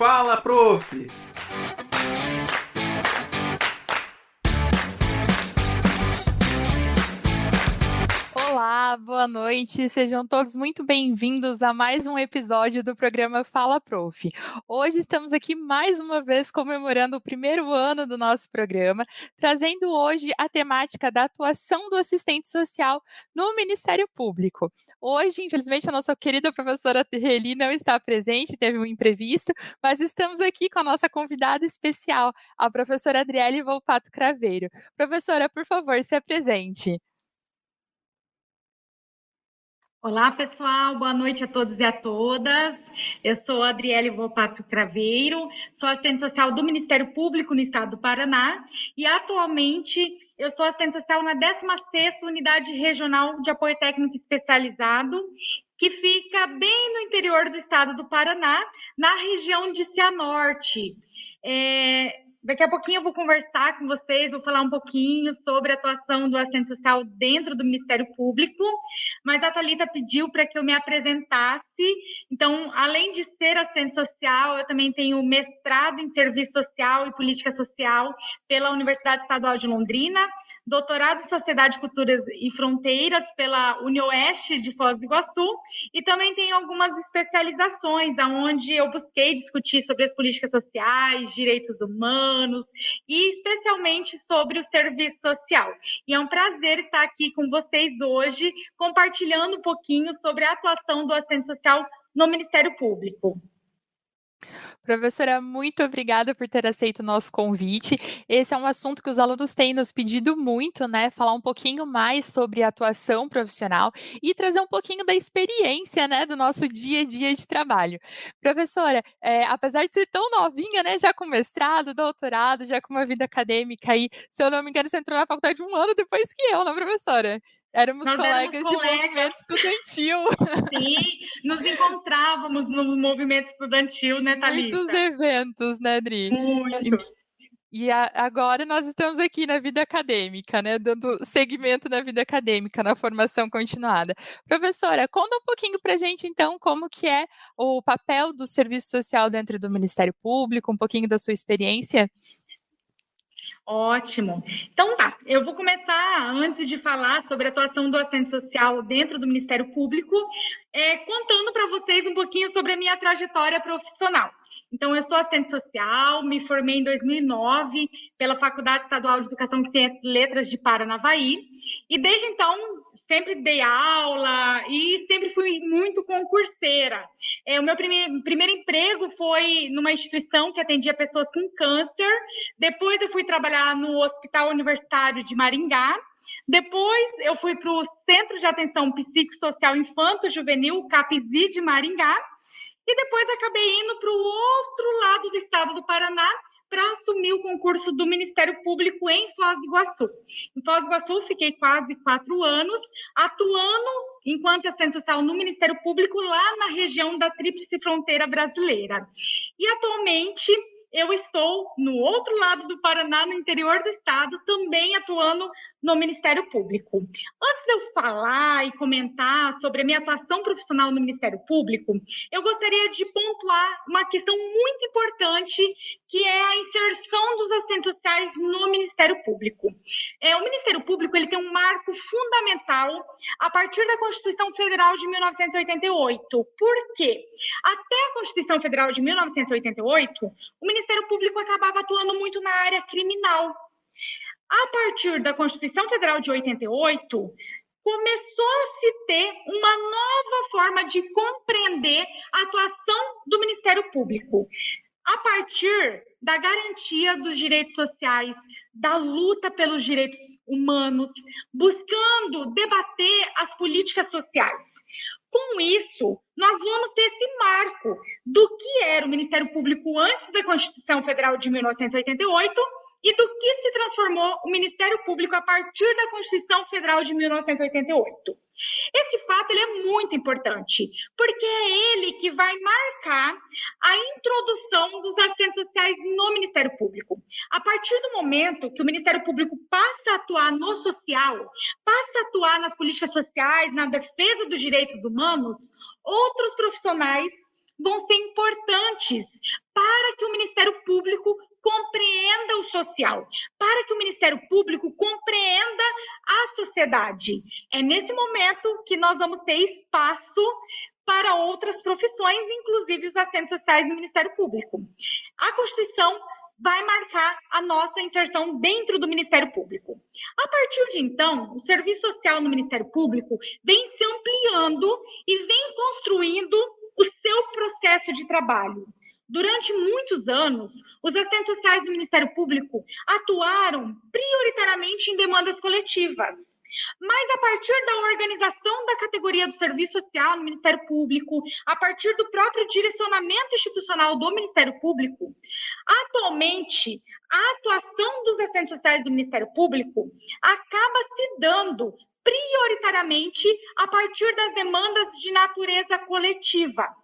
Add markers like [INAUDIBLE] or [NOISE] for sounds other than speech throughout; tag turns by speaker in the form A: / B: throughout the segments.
A: Fala, prof!
B: Olá, boa noite. Sejam todos muito bem-vindos a mais um episódio do programa Fala Prof. Hoje estamos aqui mais uma vez comemorando o primeiro ano do nosso programa, trazendo hoje a temática da atuação do assistente social no Ministério Público. Hoje, infelizmente, a nossa querida professora Terreli não está presente, teve um imprevisto, mas estamos aqui com a nossa convidada especial, a professora Adriele Volpato Craveiro. Professora, por favor, se apresente.
C: Olá, pessoal, boa noite a todos e a todas. Eu sou Adriele Volpato Craveiro, sou assistente social do Ministério Público no estado do Paraná e atualmente eu sou assistente social na 16ª Unidade Regional de Apoio Técnico Especializado, que fica bem no interior do estado do Paraná, na região de Cianorte. É, Daqui a pouquinho eu vou conversar com vocês, vou falar um pouquinho sobre a atuação do assistente social dentro do Ministério Público, mas a Thalita pediu para que eu me apresentasse. Então, além de ser assistente social, eu também tenho mestrado em Serviço Social e Política Social pela Universidade Estadual de Londrina, doutorado em Sociedade, Culturas e Fronteiras pela UniOeste de Foz do Iguaçu, e também tenho algumas especializações, onde eu busquei discutir sobre as políticas sociais, direitos humanos e especialmente sobre o serviço social. E é um prazer estar aqui com vocês hoje, compartilhando um pouquinho sobre a atuação do assistente social no Ministério Público.
B: Professora, muito obrigada por ter aceito o nosso convite. Esse é um assunto que os alunos têm nos pedido muito, né? Falar um pouquinho mais sobre a atuação profissional e trazer um pouquinho da experiência, né, do nosso dia a dia de trabalho. Professora, é, apesar de ser tão novinha, né, já com mestrado, doutorado, já com uma vida acadêmica aí, se eu não me engano, você entrou na faculdade um ano depois que eu, né, professora? Éramos Nós colegas de movimento estudantil. [LAUGHS]
C: Sim, nos encontrávamos no movimento estudantil, né, Thalita?
B: Muitos eventos, né, Dri?
C: Muito.
B: E, e a, agora nós estamos aqui na vida acadêmica, né, dando segmento na vida acadêmica, na formação continuada. Professora, conta um pouquinho para a gente, então, como que é o papel do serviço social dentro do Ministério Público, um pouquinho da sua experiência.
C: Ótimo. Então tá, eu vou começar, antes de falar sobre a atuação do assistente social dentro do Ministério Público, é, contando para vocês um pouquinho sobre a minha trajetória profissional. Então, eu sou assistente social, me formei em 2009 pela Faculdade Estadual de Educação, Ciências e Letras de Paranavaí, e desde então sempre dei aula e sempre fui muito concurseira. É, o meu primeiro, primeiro emprego foi numa instituição que atendia pessoas com câncer, depois eu fui trabalhar no Hospital Universitário de Maringá, depois eu fui para o Centro de Atenção Psicossocial Infanto Juvenil, CAPSI de Maringá, e depois acabei indo para o outro lado do estado do Paraná para assumir o concurso do Ministério Público em Foz do Iguaçu. Em Foz do Iguaçu, fiquei quase quatro anos atuando enquanto assistente social no Ministério Público lá na região da Tríplice Fronteira Brasileira. E atualmente eu estou no outro lado do Paraná, no interior do estado, também atuando no Ministério Público. Antes de eu falar e comentar sobre a minha atuação profissional no Ministério Público, eu gostaria de pontuar uma questão muito importante, que é a inserção dos assistentes sociais no Ministério Público. É, o Ministério Público ele tem um marco fundamental a partir da Constituição Federal de 1988. Por quê? Até a Constituição Federal de 1988, o Ministério Público acabava atuando muito na área criminal. A partir da Constituição Federal de 88, começou a se ter uma nova forma de compreender a atuação do Ministério Público. A partir da garantia dos direitos sociais, da luta pelos direitos humanos, buscando debater as políticas sociais. Com isso, nós vamos ter esse marco do que era o Ministério Público antes da Constituição Federal de 1988 e do que se transformou o Ministério Público a partir da Constituição Federal de 1988. Esse fato ele é muito importante, porque é ele que vai marcar a introdução dos assistentes sociais no Ministério Público. A partir do momento que o Ministério Público passa a atuar no social, passa a atuar nas políticas sociais, na defesa dos direitos humanos, outros profissionais vão ser importantes para social, para que o Ministério Público compreenda a sociedade. É nesse momento que nós vamos ter espaço para outras profissões, inclusive os assistentes sociais do Ministério Público. A Constituição vai marcar a nossa inserção dentro do Ministério Público. A partir de então, o serviço social no Ministério Público vem se ampliando e vem construindo o seu processo de trabalho. Durante muitos anos, os assistentes sociais do Ministério Público atuaram prioritariamente em demandas coletivas. Mas a partir da organização da categoria do serviço social no Ministério Público, a partir do próprio direcionamento institucional do Ministério Público, atualmente a atuação dos assistentes sociais do Ministério Público acaba se dando prioritariamente a partir das demandas de natureza coletiva.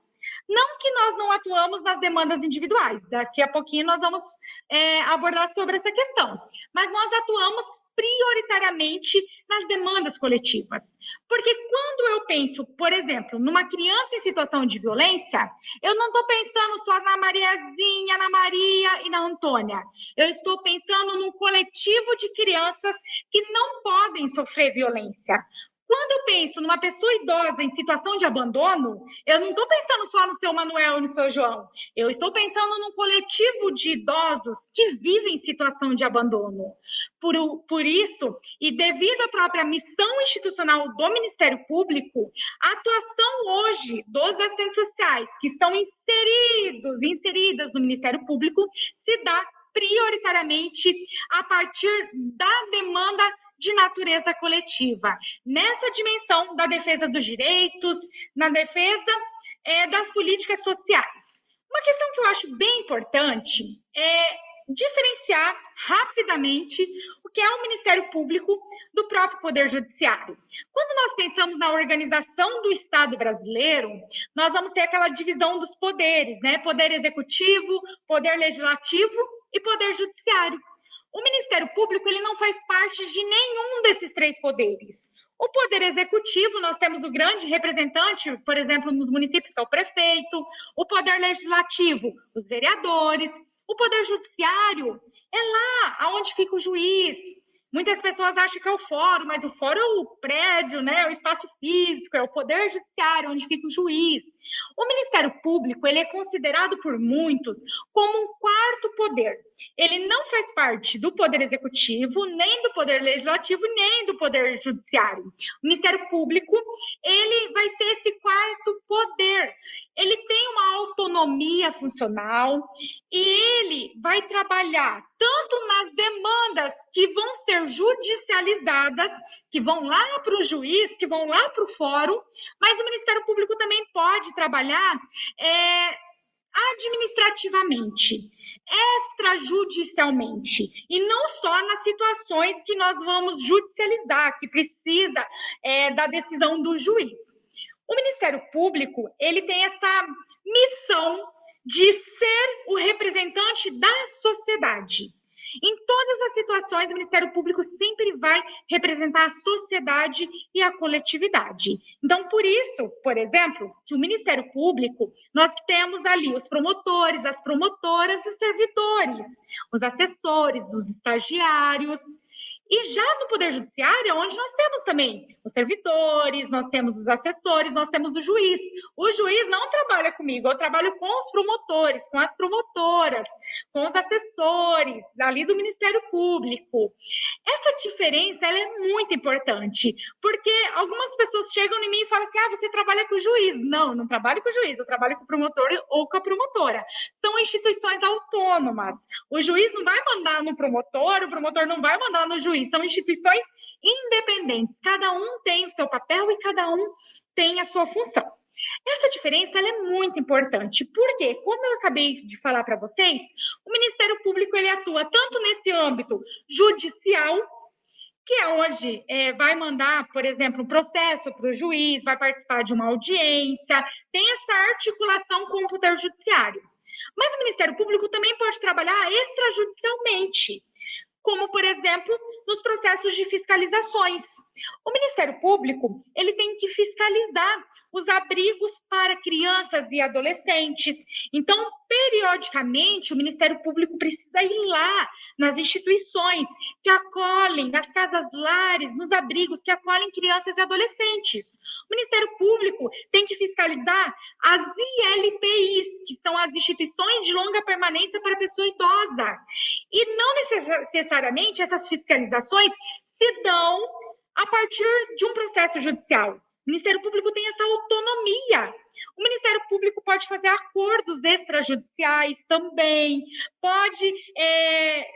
C: Não que nós não atuamos nas demandas individuais, daqui a pouquinho nós vamos é, abordar sobre essa questão, mas nós atuamos prioritariamente nas demandas coletivas. Porque quando eu penso, por exemplo, numa criança em situação de violência, eu não estou pensando só na Mariazinha, na Maria e na Antônia. Eu estou pensando num coletivo de crianças que não podem sofrer violência. Quando eu penso numa pessoa idosa em situação de abandono, eu não estou pensando só no seu Manuel e no seu João. Eu estou pensando num coletivo de idosos que vivem em situação de abandono. Por, por isso, e devido à própria missão institucional do Ministério Público, a atuação hoje dos assistentes sociais que estão inseridos, inseridas no Ministério Público, se dá prioritariamente a partir da demanda de natureza coletiva, nessa dimensão da defesa dos direitos, na defesa é, das políticas sociais. Uma questão que eu acho bem importante é diferenciar rapidamente o que é o Ministério Público do próprio Poder Judiciário. Quando nós pensamos na organização do Estado brasileiro, nós vamos ter aquela divisão dos poderes, né? Poder Executivo, Poder Legislativo e Poder Judiciário. O Ministério Público ele não faz parte de nenhum desses três poderes. O poder executivo, nós temos o grande representante, por exemplo, nos municípios, que é o prefeito, o poder legislativo, os vereadores, o poder judiciário é lá aonde fica o juiz. Muitas pessoas acham que é o fórum, mas o fórum é o prédio, né? É o espaço físico, é o poder judiciário, onde fica o juiz. O Ministério Público ele é considerado por muitos como um quarto poder. Ele não faz parte do Poder Executivo, nem do Poder Legislativo, nem do Poder Judiciário. O Ministério Público ele vai ser esse quarto poder. Ele tem uma autonomia funcional e ele vai trabalhar tanto nas demandas que vão ser judicializadas, que vão lá para o juiz, que vão lá para o fórum, mas o Ministério Público também pode trabalhar é, administrativamente, extrajudicialmente, e não só nas situações que nós vamos judicializar, que precisa é, da decisão do juiz. O Ministério Público ele tem essa missão de ser o representante da sociedade. Em todas as situações, o Ministério Público sempre vai representar a sociedade e a coletividade. Então, por isso, por exemplo, que o Ministério Público, nós temos ali os promotores, as promotoras e os servidores, os assessores, os estagiários, e já no Poder Judiciário, é onde nós temos também os servidores, nós temos os assessores, nós temos o juiz. O juiz não trabalha comigo, eu trabalho com os promotores, com as promotoras, com os assessores ali do Ministério Público. Essa diferença ela é muito importante, porque algumas pessoas chegam em mim e falam assim: ah, você trabalha com o juiz. Não, não trabalho com o juiz, eu trabalho com o promotor ou com a promotora. São instituições autônomas. O juiz não vai mandar no promotor, o promotor não vai mandar no juiz são instituições independentes, cada um tem o seu papel e cada um tem a sua função. Essa diferença é muito importante, porque, como eu acabei de falar para vocês, o Ministério Público ele atua tanto nesse âmbito judicial, que é onde é, vai mandar, por exemplo, um processo para o juiz, vai participar de uma audiência, tem essa articulação com o Poder Judiciário. Mas o Ministério Público também pode trabalhar extrajudicialmente como, por exemplo, nos processos de fiscalizações. O Ministério Público ele tem que fiscalizar os abrigos para crianças e adolescentes. Então, periodicamente, o Ministério Público precisa ir lá nas instituições que acolhem, nas casas lares, nos abrigos que acolhem crianças e adolescentes. O Ministério Público tem que fiscalizar as ILPIs, que são as instituições de longa permanência para pessoa idosa. E não necessariamente essas fiscalizações se dão a partir de um processo judicial. O Ministério Público tem essa autonomia. O Ministério Público pode fazer acordos extrajudiciais também, pode é,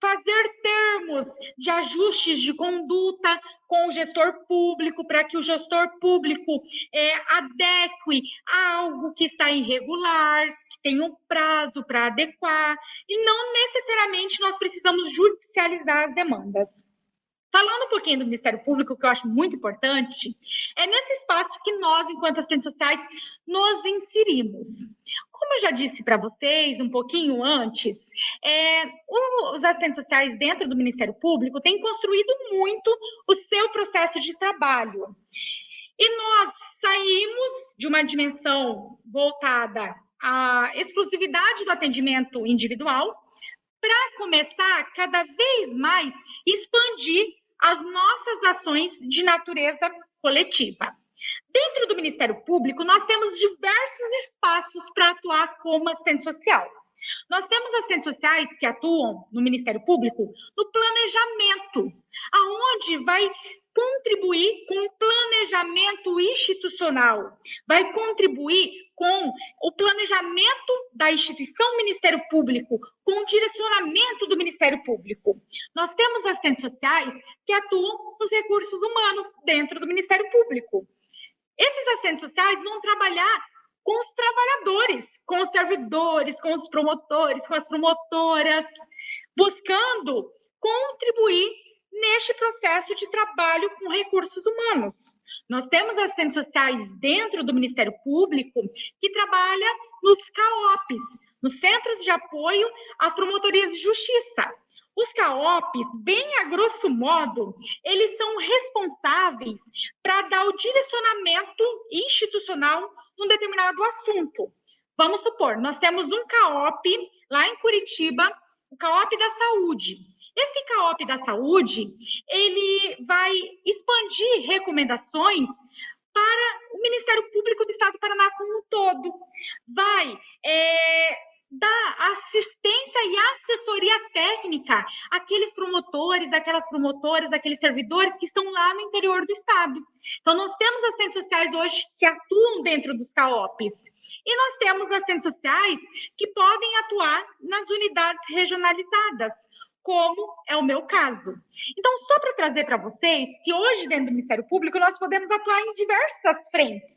C: fazer termos de ajustes de conduta com o gestor público, para que o gestor público é, adeque a algo que está irregular, que tem um prazo para adequar, e não necessariamente nós precisamos judicializar as demandas. Falando um pouquinho do Ministério Público, que eu acho muito importante, é nesse espaço que nós, enquanto assistentes sociais, nos inserimos. Como eu já disse para vocês um pouquinho antes, é, os assistentes sociais dentro do Ministério Público têm construído muito o seu processo de trabalho. E nós saímos de uma dimensão voltada à exclusividade do atendimento individual para começar cada vez mais expandir as nossas ações de natureza coletiva. Dentro do Ministério Público, nós temos diversos espaços para atuar como assistente social. Nós temos assistentes sociais que atuam no Ministério Público no planejamento, aonde vai contribuir com o planejamento institucional, vai contribuir com o planejamento da instituição Ministério Público, com o direcionamento do Ministério Público. Nós temos assistentes sociais que atuam nos recursos humanos dentro do Ministério Público. Esses assistentes sociais vão trabalhar com os trabalhadores, com os servidores, com os promotores, com as promotoras, buscando contribuir neste processo de trabalho com recursos humanos. Nós temos assistentes sociais dentro do Ministério Público que trabalha nos CAOPs, nos Centros de Apoio às Promotorias de Justiça. Os CAOPs, bem a grosso modo, eles são responsáveis para dar o direcionamento institucional num determinado assunto. Vamos supor, nós temos um CAOP lá em Curitiba, o CAOP da Saúde. Esse CAOP da saúde, ele vai expandir recomendações para o Ministério Público do Estado do Paraná como um todo. Vai é, dar assistência e assessoria técnica àqueles promotores, aquelas promotoras, aqueles servidores que estão lá no interior do Estado. Então, nós temos assistentes sociais hoje que atuam dentro dos CAOPs. E nós temos assistentes sociais que podem atuar nas unidades regionalizadas como é o meu caso. Então, só para trazer para vocês que hoje, dentro do Ministério Público, nós podemos atuar em diversas frentes.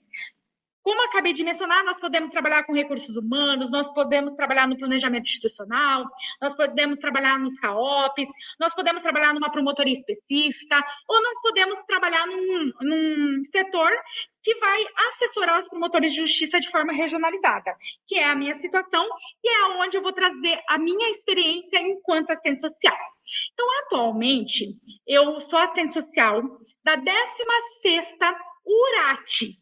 C: Como acabei de mencionar, nós podemos trabalhar com recursos humanos, nós podemos trabalhar no planejamento institucional, nós podemos trabalhar nos CAOPs, nós podemos trabalhar numa promotoria específica, ou nós podemos trabalhar num, num setor que vai assessorar os promotores de justiça de forma regionalizada, que é a minha situação e é onde eu vou trazer a minha experiência enquanto assistente social. Então, atualmente, eu sou assistente social da 16ª URAT,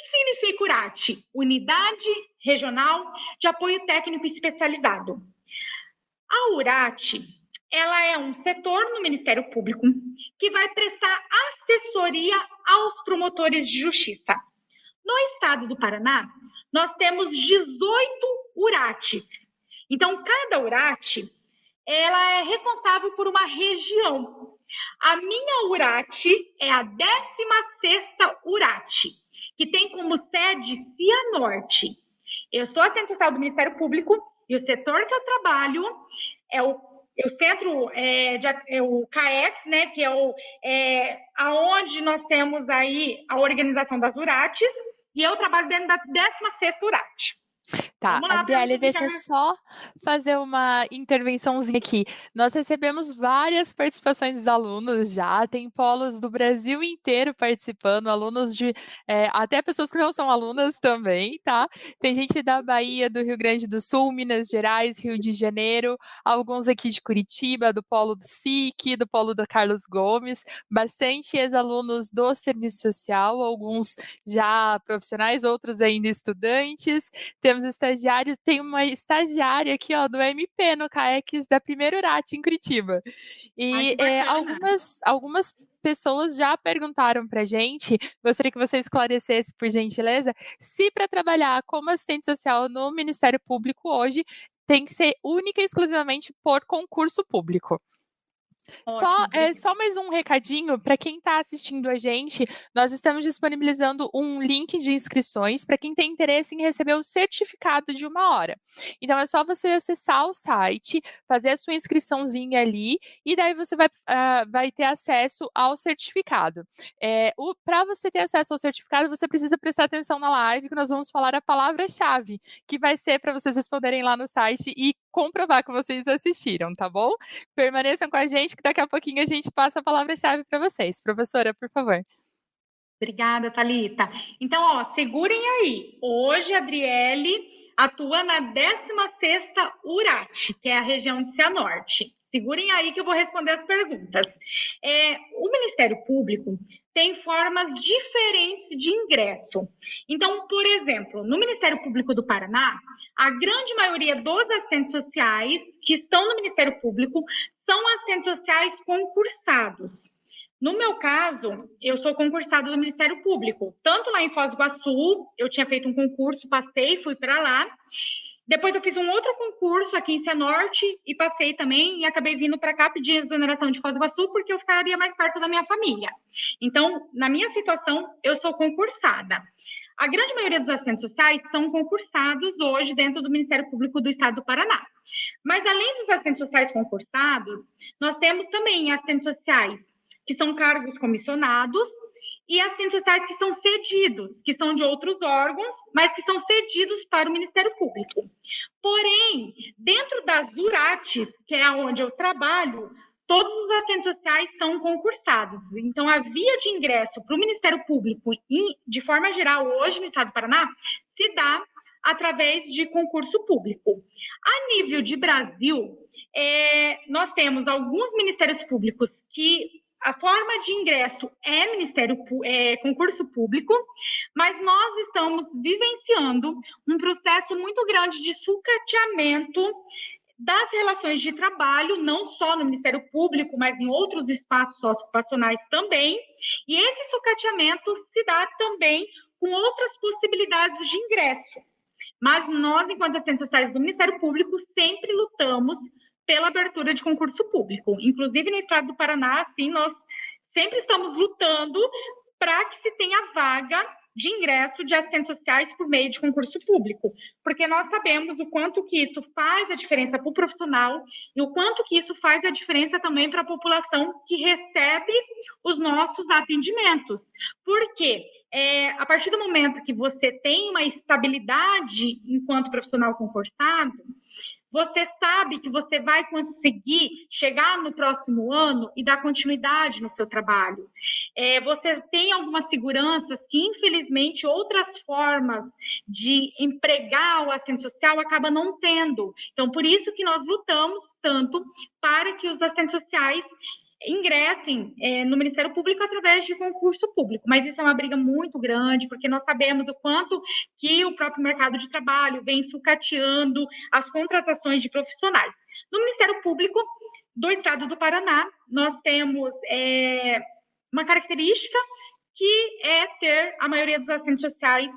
C: que significa URAT? Unidade Regional de Apoio Técnico Especializado. A URAT, ela é um setor no Ministério Público que vai prestar assessoria aos promotores de justiça. No estado do Paraná, nós temos 18 URATs. Então, cada URAT, ela é responsável por uma região. A minha URAT é a 16ª URAT que tem como sede Cianorte. Eu sou assistente social do Ministério Público e o setor que eu trabalho é o, é o centro, é, de, é o CAEX, né, que é, o, é aonde nós temos aí a organização das URATs, e eu trabalho dentro da 16ª URAT.
B: Tá, Adriele, deixa eu só fazer uma intervençãozinha aqui. Nós recebemos várias participações dos alunos já, tem polos do Brasil inteiro participando, alunos de é, até pessoas que não são alunas também, tá? Tem gente da Bahia, do Rio Grande do Sul, Minas Gerais, Rio de Janeiro, alguns aqui de Curitiba, do polo do SIC, do polo do Carlos Gomes, bastante ex-alunos do serviço social, alguns já profissionais, outros ainda estudantes. Temos estagiários, tem uma estagiária aqui, ó, do MP no CAEX da primeira URAT em Curitiba. E Ai, é, algumas, algumas pessoas já perguntaram para gente, gostaria que você esclarecesse, por gentileza, se para trabalhar como assistente social no Ministério Público hoje tem que ser única e exclusivamente por concurso público. Só, é, só mais um recadinho para quem está assistindo a gente. Nós estamos disponibilizando um link de inscrições para quem tem interesse em receber o certificado de uma hora. Então é só você acessar o site, fazer a sua inscriçãozinha ali e daí você vai, uh, vai ter acesso ao certificado. É, para você ter acesso ao certificado, você precisa prestar atenção na live que nós vamos falar a palavra-chave, que vai ser para vocês responderem lá no site e comprovar que vocês assistiram, tá bom? Permaneçam com a gente que daqui a pouquinho a gente passa a palavra-chave para vocês. Professora, por favor.
C: Obrigada, Talita. Então, ó, segurem aí. Hoje, Adriele atua na 16ª URAT, que é a região de Cianorte. Segurem aí que eu vou responder as perguntas. É, o Ministério Público tem formas diferentes de ingresso. Então, por exemplo, no Ministério Público do Paraná, a grande maioria dos assistentes sociais que estão no Ministério Público são assistentes sociais concursados. No meu caso, eu sou concursada do Ministério Público, tanto lá em Foz do Iguaçu, eu tinha feito um concurso, passei, fui para lá. Depois eu fiz um outro concurso aqui em Cianorte e passei também e acabei vindo para cá pedir exoneração de Foz do Iguaçu porque eu ficaria mais perto da minha família. Então, na minha situação, eu sou concursada. A grande maioria dos assistentes sociais são concursados hoje dentro do Ministério Público do Estado do Paraná. Mas além dos assistentes sociais concursados, nós temos também assistentes sociais que são cargos comissionados e assistentes sociais que são cedidos, que são de outros órgãos, mas que são cedidos para o Ministério Público. Porém, dentro das URATs, que é onde eu trabalho, todos os assistentes sociais são concursados. Então, a via de ingresso para o Ministério Público, de forma geral, hoje no Estado do Paraná, se dá através de concurso público. A nível de Brasil, é, nós temos alguns ministérios públicos que a forma de ingresso é ministério é, concurso público, mas nós estamos vivenciando um processo muito grande de sucateamento das relações de trabalho, não só no Ministério Público, mas em outros espaços ocupacionais também. E esse sucateamento se dá também com outras possibilidades de ingresso. Mas nós, enquanto assistentes sociais do Ministério Público, sempre lutamos pela abertura de concurso público. Inclusive, no estado do Paraná, assim, nós sempre estamos lutando para que se tenha vaga de ingresso de assistentes sociais por meio de concurso público, porque nós sabemos o quanto que isso faz a diferença para o profissional e o quanto que isso faz a diferença também para a população que recebe os nossos atendimentos. Porque é, a partir do momento que você tem uma estabilidade enquanto profissional concursado, você sabe que você vai conseguir chegar no próximo ano e dar continuidade no seu trabalho. É, você tem algumas seguranças que, infelizmente, outras formas de empregar o assistente social acaba não tendo. Então, por isso que nós lutamos tanto para que os assistentes sociais ingressem é, no Ministério Público através de concurso público. Mas isso é uma briga muito grande, porque nós sabemos o quanto que o próprio mercado de trabalho vem sucateando as contratações de profissionais. No Ministério Público do Estado do Paraná, nós temos é, uma característica que é ter a maioria dos assistentes sociais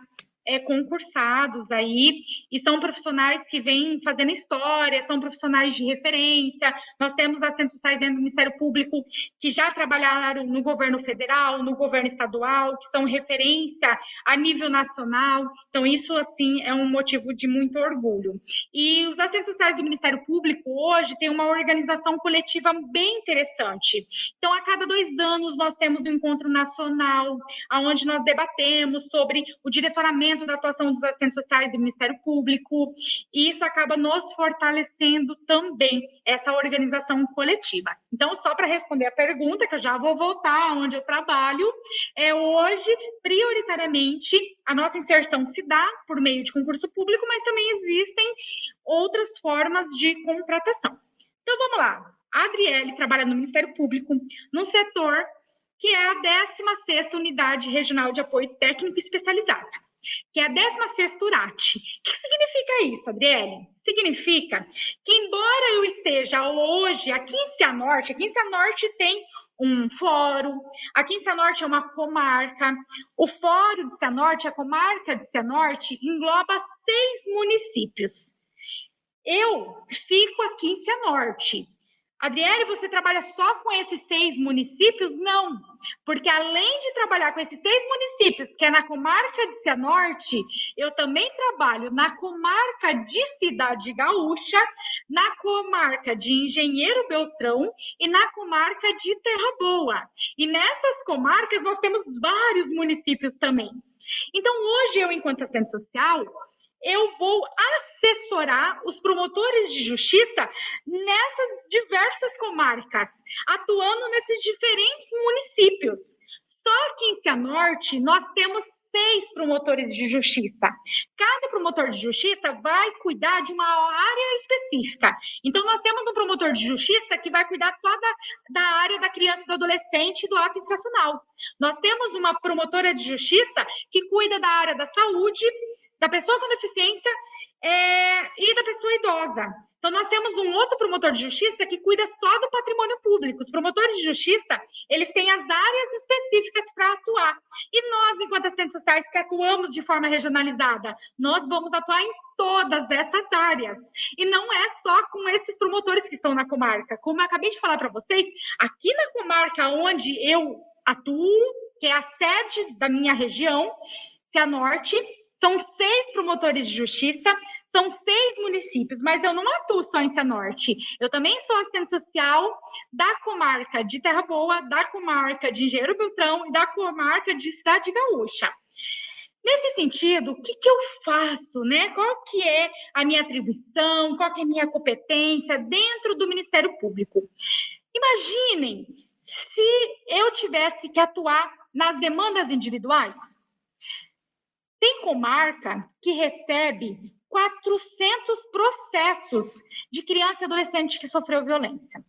C: é, concursados aí, e são profissionais que vêm fazendo história, são profissionais de referência. Nós temos assistentes sociais dentro do Ministério Público que já trabalharam no governo federal, no governo estadual, que são referência a nível nacional. Então, isso, assim, é um motivo de muito orgulho. E os assistentes sociais do Ministério Público hoje têm uma organização coletiva bem interessante. Então, a cada dois anos, nós temos um encontro nacional, onde nós debatemos sobre o direcionamento da atuação dos assistentes sociais do Ministério Público, e isso acaba nos fortalecendo também essa organização coletiva. Então, só para responder a pergunta, que eu já vou voltar onde eu trabalho, é hoje, prioritariamente, a nossa inserção se dá por meio de concurso público, mas também existem outras formas de contratação. Então, vamos lá. A Adriele trabalha no Ministério Público, num setor que é a 16ª Unidade Regional de Apoio Técnico Especializado, que é a 16ª URAT. O que significa isso, Adriele? Significa que, embora eu esteja hoje aqui em Cianorte, aqui em Cianorte tem um fórum, aqui em Cianorte é uma comarca, o fórum de Cianorte, a comarca de Cianorte, engloba seis municípios. Eu fico aqui em Cianorte, Adriele, você trabalha só com esses seis municípios? Não, porque além de trabalhar com esses seis municípios, que é na comarca de Cianorte, eu também trabalho na comarca de Cidade Gaúcha, na comarca de Engenheiro Beltrão e na comarca de Terra Boa. E nessas comarcas nós temos vários municípios também. Então, hoje eu, enquanto assistente social, eu vou assessorar os promotores de justiça nessas diversas comarcas, atuando nesses diferentes municípios. Só que em Cianorte nós temos seis promotores de justiça. Cada promotor de justiça vai cuidar de uma área específica. Então, nós temos um promotor de justiça que vai cuidar só da, da área da criança do adolescente e do ato infracional. Nós temos uma promotora de justiça que cuida da área da saúde, da pessoa com deficiência é, e da pessoa idosa. Então, nós temos um outro promotor de justiça que cuida só do patrimônio público. Os promotores de justiça, eles têm as áreas específicas para atuar. E nós, enquanto assistentes sociais, que atuamos de forma regionalizada, nós vamos atuar em todas essas áreas. E não é só com esses promotores que estão na comarca. Como eu acabei de falar para vocês, aqui na comarca onde eu atuo, que é a sede da minha região, Cianorte, são seis promotores de justiça, são seis municípios, mas eu não atuo só em Cianorte. Eu também sou assistente social da comarca de Terra Boa, da comarca de Engenheiro Beltrão e da comarca de Cidade Gaúcha. Nesse sentido, o que, que eu faço, né? Qual que é a minha atribuição, qual que é a minha competência dentro do Ministério Público? Imaginem se eu tivesse que atuar nas demandas individuais. Tem comarca que recebe 400 processos de criança e adolescente que sofreu violência.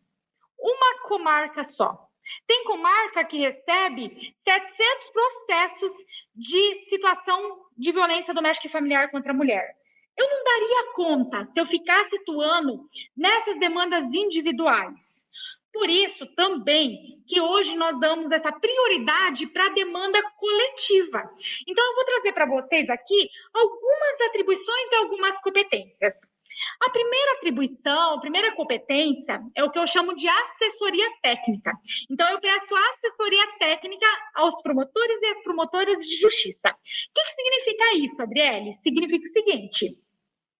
C: Uma comarca só. Tem comarca que recebe 700 processos de situação de violência doméstica e familiar contra a mulher. Eu não daria conta se eu ficasse atuando nessas demandas individuais. Por isso também que hoje nós damos essa prioridade para a demanda coletiva. Então eu vou trazer para vocês aqui algumas atribuições e algumas competências. A primeira atribuição, a primeira competência é o que eu chamo de assessoria técnica. Então, eu presto assessoria técnica aos promotores e às promotoras de justiça. O que, que significa isso, Adriele? Significa o seguinte: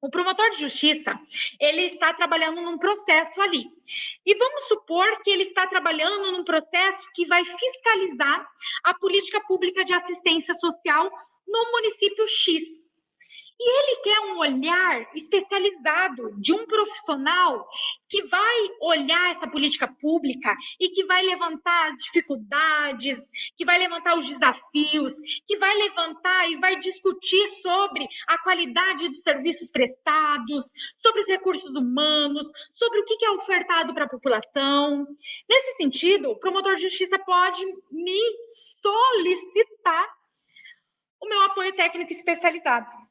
C: o promotor de justiça, ele está trabalhando num processo ali. E vamos supor que ele está trabalhando num processo que vai fiscalizar a política pública de assistência social no município X. E ele quer um olhar especializado de um profissional que vai olhar essa política pública e que vai levantar as dificuldades, que vai levantar os desafios, que vai levantar e vai discutir sobre a qualidade dos serviços prestados, sobre os recursos humanos, sobre o que é ofertado para a população. Nesse sentido, o promotor de justiça pode me solicitar o meu apoio técnico especializado.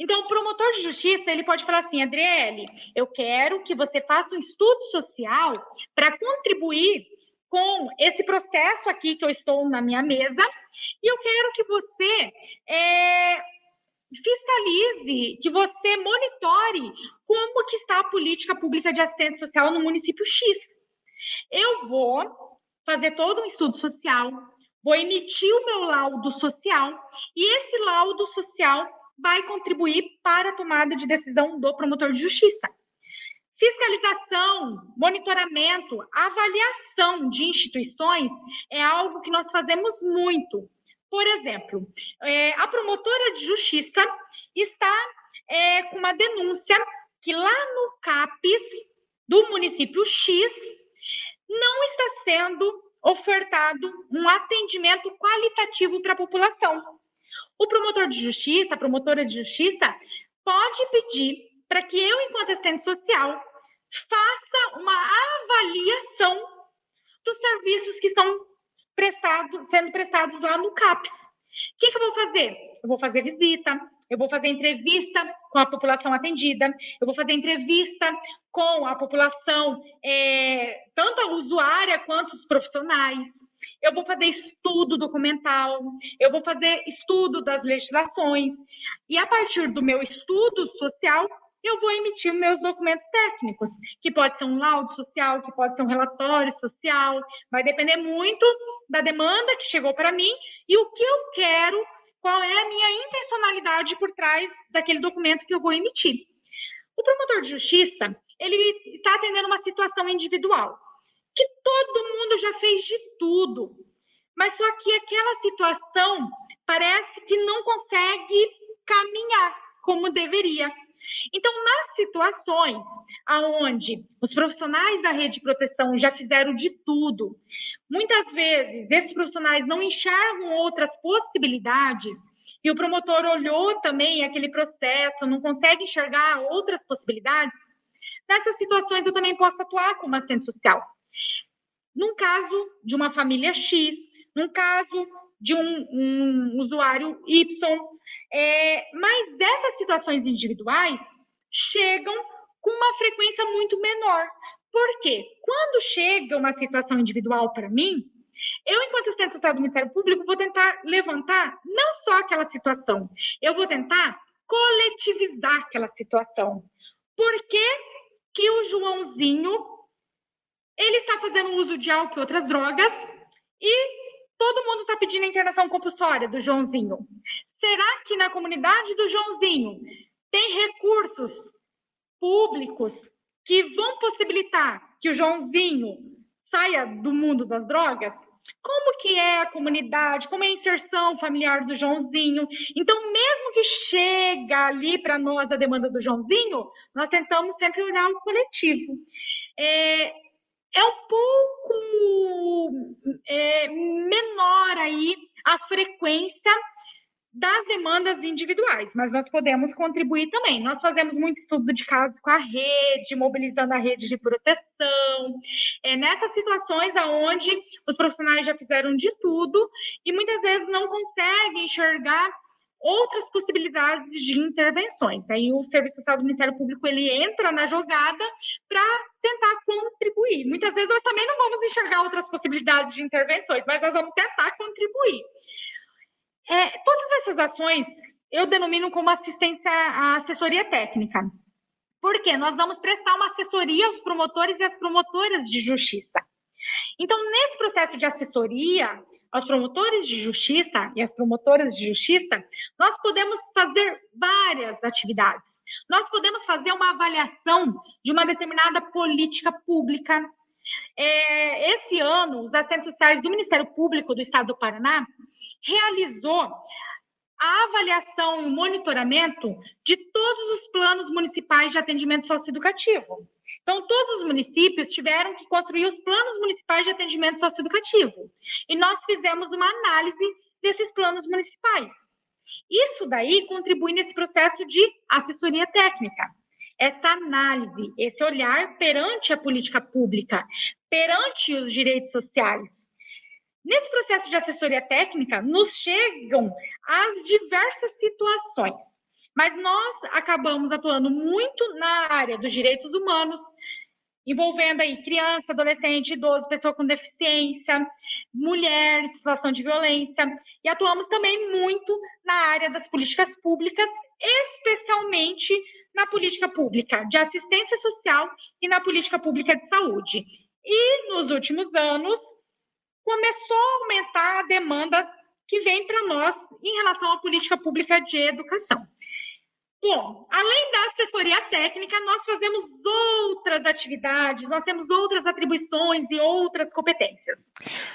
C: Então, o promotor de justiça, ele pode falar assim, Adriele, eu quero que você faça um estudo social para contribuir com esse processo aqui que eu estou na minha mesa, e eu quero que você é, fiscalize, que você monitore como que está a política pública de assistência social no município X. Eu vou fazer todo um estudo social, vou emitir o meu laudo social, e esse laudo social vai contribuir para a tomada de decisão do promotor de justiça. Fiscalização, monitoramento, avaliação de instituições é algo que nós fazemos muito. Por exemplo, é, a promotora de justiça está é, com uma denúncia que lá no CAPES do município X não está sendo ofertado um atendimento qualitativo para a população. O promotor de justiça, a promotora de justiça, pode pedir para que eu, enquanto assistente social, faça uma avaliação dos serviços que estão prestados, sendo prestados lá no CAPS. O que, que eu vou fazer? Eu vou fazer visita, eu vou fazer entrevista com a população atendida, eu vou fazer entrevista com a população, é, tanto a usuária quanto os profissionais. Eu vou fazer estudo documental, eu vou fazer estudo das legislações, e a partir do meu estudo social, eu vou emitir meus documentos técnicos, que pode ser um laudo social, que pode ser um relatório social, vai depender muito da demanda que chegou para mim e o que eu quero qual é a minha intencionalidade por trás daquele documento que eu vou emitir. O promotor de justiça, ele está atendendo uma situação individual, que todo mundo já fez de tudo, mas só que aquela situação parece que não consegue caminhar como deveria. Então, nas situações aonde os profissionais da rede de proteção já fizeram de tudo, muitas vezes esses profissionais não enxergam outras possibilidades e o promotor olhou também aquele processo, não consegue enxergar outras possibilidades, nessas situações eu também posso atuar como assistente social. Num caso de uma família X, num caso de um, um usuário Y, é, mas essas situações individuais chegam com uma frequência muito menor. Por quê? Quando chega uma situação individual para mim, eu, enquanto assistente social do Ministério Público, vou tentar levantar não só aquela situação, eu vou tentar coletivizar aquela situação. Por que, que o Joãozinho ele está fazendo uso de álcool e outras drogas e todo mundo está pedindo a internação compulsória do Joãozinho? Será que na comunidade do Joãozinho tem recursos públicos que vão possibilitar que o Joãozinho saia do mundo das drogas? Como que é a comunidade, como é a inserção familiar do Joãozinho. Então, mesmo que chega ali para nós a demanda do Joãozinho, nós tentamos sempre olhar o coletivo. É, é um pouco é, menor aí a frequência das demandas individuais, mas nós podemos contribuir também. Nós fazemos muito estudo de casos com a rede, mobilizando a rede de proteção, é, nessas situações aonde os profissionais já fizeram de tudo e muitas vezes não conseguem enxergar outras possibilidades de intervenções. Aí o Serviço Social do Ministério Público ele entra na jogada para tentar contribuir. Muitas vezes nós também não vamos enxergar outras possibilidades de intervenções, mas nós vamos tentar contribuir. É, todas essas ações eu denomino como assistência à assessoria técnica. Por quê? Nós vamos prestar uma assessoria aos promotores e às promotoras de justiça. Então, nesse processo de assessoria aos promotores de justiça e às promotoras de justiça, nós podemos fazer várias atividades. Nós podemos fazer uma avaliação de uma determinada política pública. É, esse ano, os assistentes sociais do Ministério Público do Estado do Paraná realizou a avaliação e o monitoramento de todos os planos municipais de atendimento socioeducativo. Então, todos os municípios tiveram que construir os planos municipais de atendimento socioeducativo. E nós fizemos uma análise desses planos municipais. Isso daí contribui nesse processo de assessoria técnica. Essa análise, esse olhar perante a política pública, perante os direitos sociais, Nesse processo de assessoria técnica, nos chegam as diversas situações, mas nós acabamos atuando muito na área dos direitos humanos, envolvendo aí criança, adolescente, idoso, pessoa com deficiência, mulher situação de violência, e atuamos também muito na área das políticas públicas, especialmente na política pública de assistência social e na política pública de saúde. E nos últimos anos, começou a aumentar a demanda que vem para nós em relação à política pública de educação. Bom, além da assessoria técnica, nós fazemos outras atividades, nós temos outras atribuições e outras competências.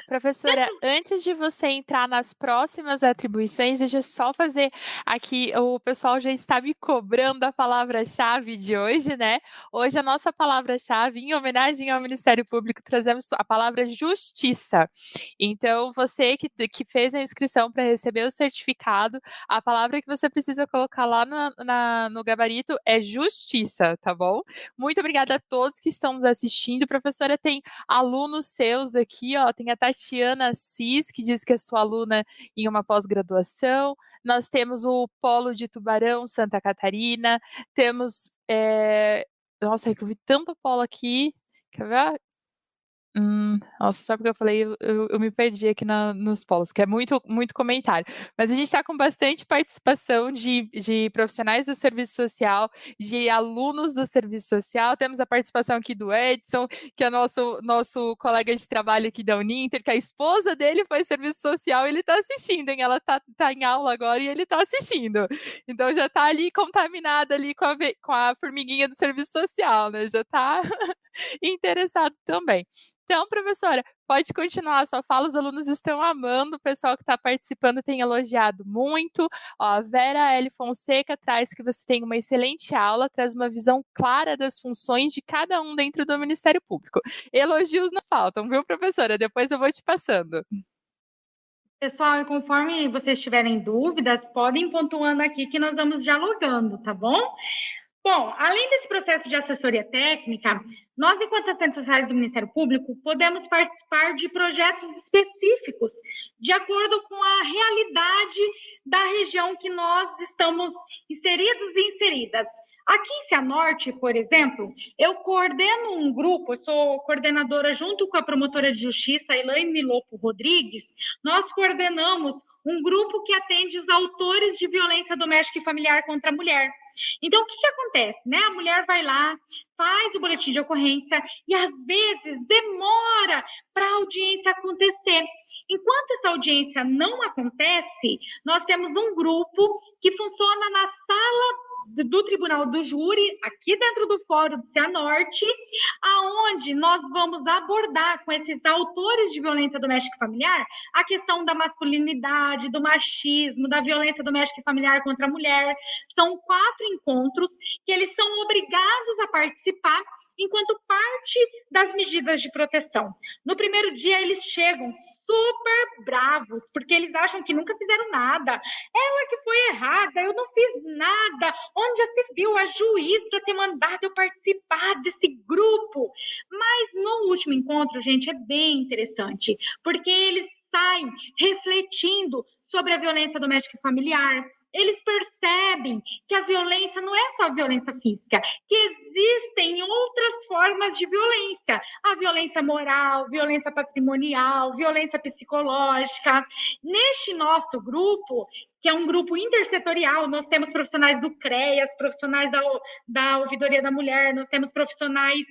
B: Professora, antes de você entrar nas próximas atribuições, deixa eu só fazer aqui, o pessoal já está me cobrando a palavra-chave de hoje, né? Hoje a nossa palavra-chave, em homenagem ao Ministério Público, trazemos a palavra justiça. Então, você que, que fez a inscrição para receber o certificado, a palavra que você precisa colocar lá na, na na, no gabarito é justiça, tá bom? Muito obrigada a todos que estão nos assistindo. Professora, tem alunos seus aqui, ó. Tem a Tatiana Assis, que diz que é sua aluna em uma pós-graduação. Nós temos o Polo de Tubarão, Santa Catarina. Temos. É... Nossa, é eu vi tanto polo aqui. Quer ver? Hum, nossa, só porque eu falei, eu, eu, me perdi aqui na, nos polos, que é muito, muito comentário. Mas a gente está com bastante participação de, de profissionais do serviço social, de alunos do serviço social. Temos a participação aqui do Edson, que é nosso, nosso colega de trabalho aqui da Uninter, que a esposa dele foi serviço social e ele está assistindo, hein? Ela está tá em aula agora e ele está assistindo. Então já está ali contaminada ali com a, com a formiguinha do serviço social, né? Já está [LAUGHS] interessado também. Então, professora, pode continuar a sua fala. Os alunos estão amando, o pessoal que está participando tem elogiado muito. Ó, a Vera L. Fonseca traz que você tem uma excelente aula, traz uma visão clara das funções de cada um dentro do Ministério Público. Elogios não faltam, viu, professora? Depois eu vou te passando.
C: Pessoal, conforme vocês tiverem dúvidas, podem pontuando aqui que nós vamos dialogando, tá bom? Bom, além desse processo de assessoria técnica, nós, enquanto assistentes sociais do Ministério Público, podemos participar de projetos específicos, de acordo com a realidade da região que nós estamos inseridos e inseridas. Aqui em Cianorte, por exemplo, eu coordeno um grupo, eu sou coordenadora junto com a promotora de justiça, Elaine Lopo Rodrigues, nós coordenamos um grupo que atende os autores de violência doméstica e familiar contra a mulher. Então, o que, que acontece? Né? A mulher vai lá, faz o boletim de ocorrência e às vezes demora para a audiência acontecer. Enquanto essa audiência não acontece, nós temos um grupo que funciona na sala do Tribunal do Júri, aqui dentro do Fórum do Cianorte, aonde nós vamos abordar com esses autores de violência doméstica e familiar a questão da masculinidade, do machismo, da violência doméstica e familiar contra a mulher. São quatro encontros que eles são obrigados a participar enquanto parte das medidas de proteção. No primeiro dia, eles chegam super bravos, porque eles acham que nunca fizeram nada. Ela que foi errada, eu não fiz nada. Onde se viu a juíza ter mandado eu participar desse grupo? Mas no último encontro, gente, é bem interessante, porque eles saem refletindo sobre a violência doméstica e familiar, eles percebem que a violência não é só violência física, que existem outras formas de violência. A violência moral, violência patrimonial, violência psicológica. Neste nosso grupo, que é um grupo intersetorial, nós temos profissionais do CREAS, profissionais da, da Ouvidoria da Mulher, nós temos profissionais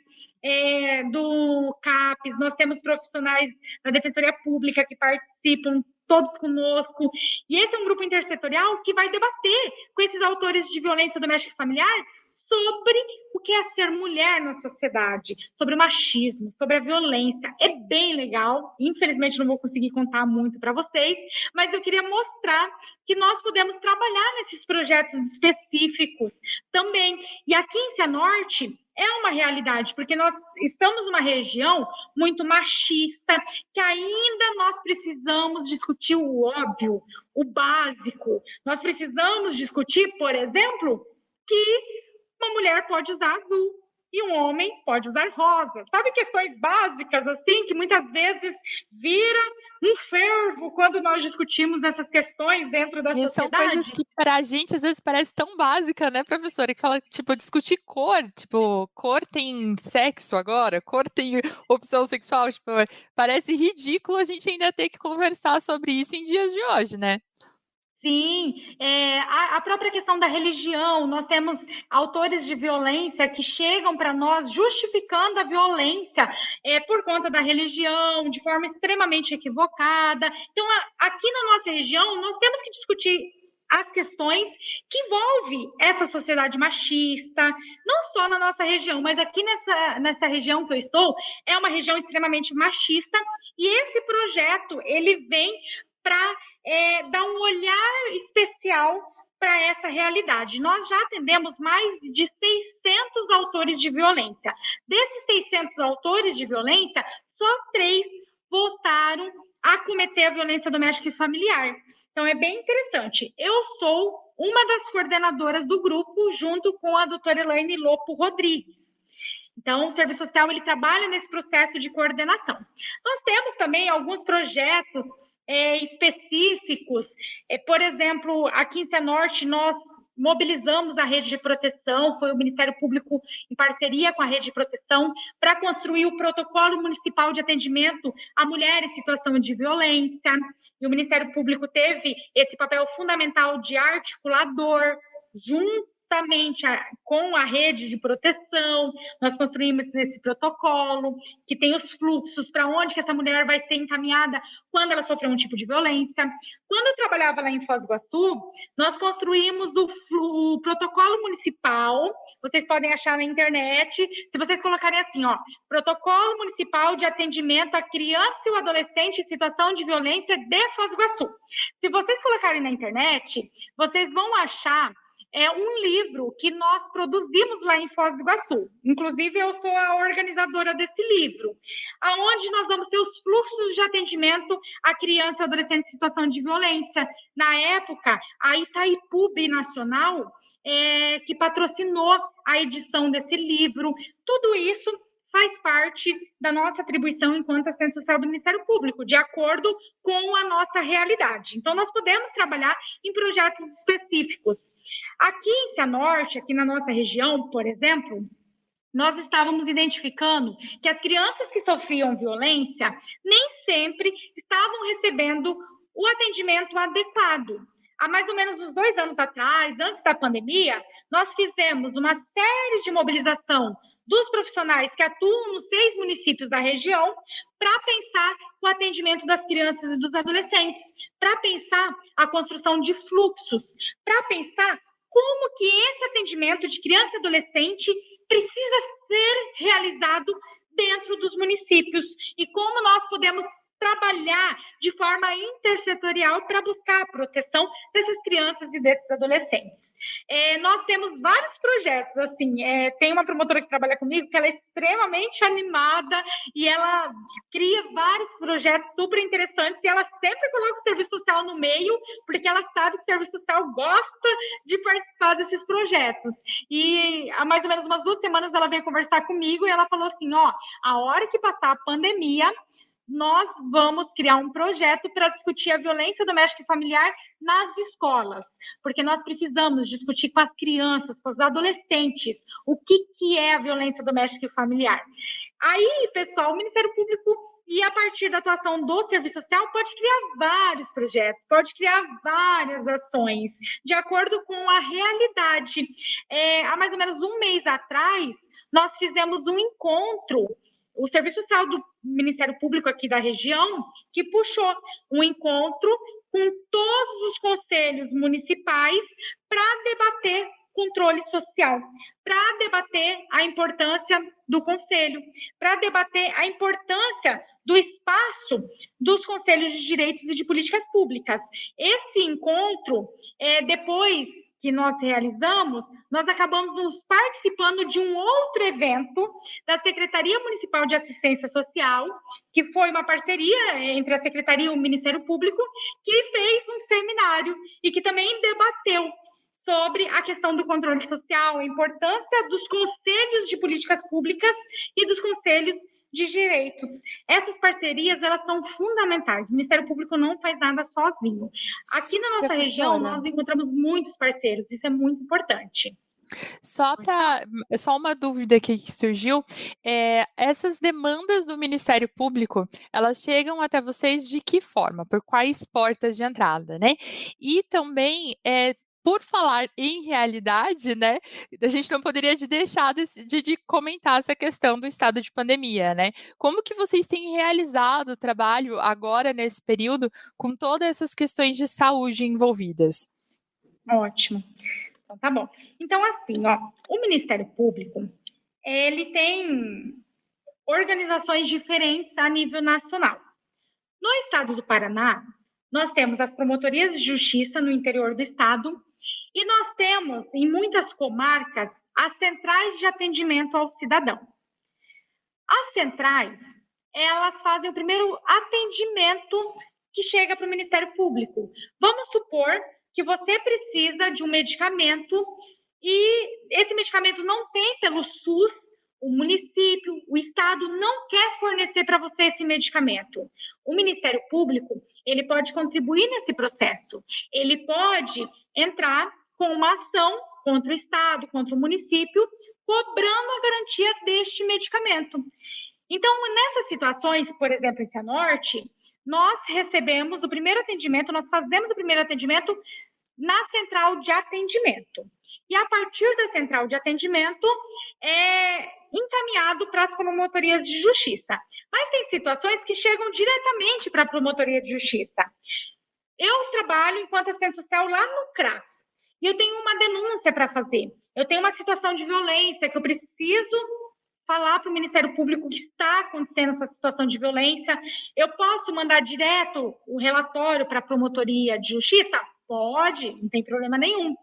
C: é, do CAPES, nós temos profissionais da Defensoria Pública que participam todos conosco. E esse é um grupo intersetorial que vai debater com esses autores de violência doméstica familiar sobre o que é ser mulher na sociedade, sobre o machismo, sobre a violência. É bem legal. Infelizmente não vou conseguir contar muito para vocês, mas eu queria mostrar que nós podemos trabalhar nesses projetos específicos também. E aqui em Cianorte, é uma realidade, porque nós estamos numa região muito machista, que ainda nós precisamos discutir o óbvio, o básico. Nós precisamos discutir, por exemplo, que uma mulher pode usar azul, e um homem pode usar rosa. Sabe questões básicas assim que muitas vezes vira um fervo quando nós discutimos essas questões dentro da e sociedade.
B: São coisas que para a gente às vezes parece tão básica, né, professora? Que fala tipo discutir cor, tipo cor tem sexo agora, cor tem opção sexual, tipo parece ridículo a gente ainda ter que conversar sobre isso em dias de hoje, né?
C: Sim, é, a, a, própria questão da religião, nós temos autores de violência que chegam para nós justificando a violência é, por conta da religião, de forma extremamente equivocada. Então, a, aqui na nossa região, nós temos que discutir as questões que envolvem essa sociedade machista, não só na nossa região, mas aqui nessa, nessa região que eu estou, é uma região extremamente machista, e esse projeto, ele vem para é, dar um olhar especial para essa realidade. Nós já atendemos mais de 600 autores de violência. Desses 600 autores de violência, só três voltaram a cometer a violência doméstica e familiar. Então, é bem interessante. Eu sou uma das coordenadoras do grupo, junto com a doutora Elaine Lopo Rodrigues. Então, o serviço social ele trabalha nesse processo de coordenação. Nós temos também alguns projetos é, específicos. É, por exemplo, aqui em Cianorte, nós mobilizamos a rede de proteção, foi o Ministério Público em parceria com a rede de proteção, para construir o protocolo municipal de atendimento a mulheres em situação de violência. E o Ministério Público teve esse papel fundamental de articulador, junto justamente a, com a rede de proteção, nós construímos esse protocolo, que tem os fluxos para onde que essa mulher vai ser encaminhada quando ela sofreu um tipo de violência. Quando eu trabalhava lá em Foz do Iguaçu, nós construímos o, o protocolo municipal, vocês podem achar na internet, se vocês colocarem assim, ó, protocolo municipal de atendimento à criança e o adolescente em situação de violência de Foz do Iguaçu. Se vocês colocarem na internet, vocês vão achar é um livro que nós produzimos lá em Foz do Iguaçu. Inclusive, eu sou a organizadora desse livro, aonde nós vamos ter os fluxos de atendimento a criança e adolescente em situação de violência. Na época, a Itaipu Nacional, é, que patrocinou a edição desse livro. Tudo isso faz parte da nossa atribuição enquanto assistente social do Ministério Público, de acordo com a nossa realidade. Então, nós podemos trabalhar em projetos específicos. Aqui em Cianorte, aqui na nossa região, por exemplo, nós estávamos identificando que as crianças que sofriam violência nem sempre estavam recebendo o atendimento adequado. Há mais ou menos uns dois anos atrás, antes da pandemia, nós fizemos uma série de mobilização dos profissionais que atuam nos seis municípios da região para pensar o atendimento das crianças e dos adolescentes, para pensar a construção de fluxos, para pensar como que esse atendimento de criança e adolescente precisa ser realizado dentro dos municípios e como nós podemos trabalhar de forma intersetorial para buscar a proteção dessas crianças e desses adolescentes. É, nós temos vários projetos, assim, é, tem uma promotora que trabalha comigo que ela é extremamente animada e ela cria vários projetos super interessantes e ela sempre coloca o serviço social no meio, porque ela sabe que o serviço social gosta de participar desses projetos. E há mais ou menos umas duas semanas ela veio conversar comigo e ela falou assim, ó, a hora que passar a pandemia, nós vamos criar um projeto para discutir a violência doméstica e familiar nas escolas, porque nós precisamos discutir com as crianças, com os adolescentes, o que, que é a violência doméstica e familiar. Aí, pessoal, o Ministério Público e a partir da atuação do serviço social pode criar vários projetos, pode criar várias ações, de acordo com a realidade. É, há mais ou menos um mês atrás, nós fizemos um encontro o Serviço Social do Ministério Público aqui da região, que puxou um encontro com todos os conselhos municipais para debater controle social, para debater a importância do conselho, para debater a importância do espaço dos conselhos de direitos e de políticas públicas. Esse encontro, é, depois que nós realizamos, nós acabamos participando de um outro evento da Secretaria Municipal de Assistência Social, que foi uma parceria entre a Secretaria e o Ministério Público, que fez um seminário e que também debateu sobre a questão do controle social, a importância dos conselhos de políticas públicas e dos conselhos de direitos. Essas parcerias, elas são fundamentais. O Ministério Público não faz nada sozinho. Aqui na nossa região, nós encontramos muitos parceiros, isso é muito importante.
B: Só para só uma dúvida aqui que surgiu, é, essas demandas do Ministério Público, elas chegam até vocês de que forma? Por quais portas de entrada, né? E também é, por falar em realidade, né, a gente não poderia deixar de, de, de, comentar essa questão do estado de pandemia, né? Como que vocês têm realizado o trabalho agora nesse período com todas essas questões de saúde envolvidas?
C: Ótimo. Então, tá bom. Então, assim, ó, o Ministério Público, ele tem organizações diferentes a nível nacional. No estado do Paraná, nós temos as promotorias de justiça no interior do estado e nós temos, em muitas comarcas, as centrais de atendimento ao cidadão. As centrais, elas fazem o primeiro atendimento que chega para o Ministério Público. Vamos supor que você precisa de um medicamento e esse medicamento não tem pelo SUS, o município, o estado não quer fornecer para você esse medicamento. O Ministério Público, ele pode contribuir nesse processo. Ele pode entrar com uma ação contra o estado, contra o município, cobrando a garantia deste medicamento. Então, nessas situações, por exemplo, em Cianorte, nós recebemos o primeiro atendimento, nós fazemos o primeiro atendimento na central de atendimento. E a partir da central de atendimento, é encaminhado para as promotorias de justiça. Mas tem situações que chegam diretamente para a promotoria de justiça. Eu trabalho enquanto assistente social lá no CRAS e eu tenho uma denúncia para fazer. Eu tenho uma situação de violência que eu preciso falar para o Ministério Público que está acontecendo essa situação de violência. Eu posso mandar direto o relatório para a promotoria de justiça? Pode, não tem problema nenhum.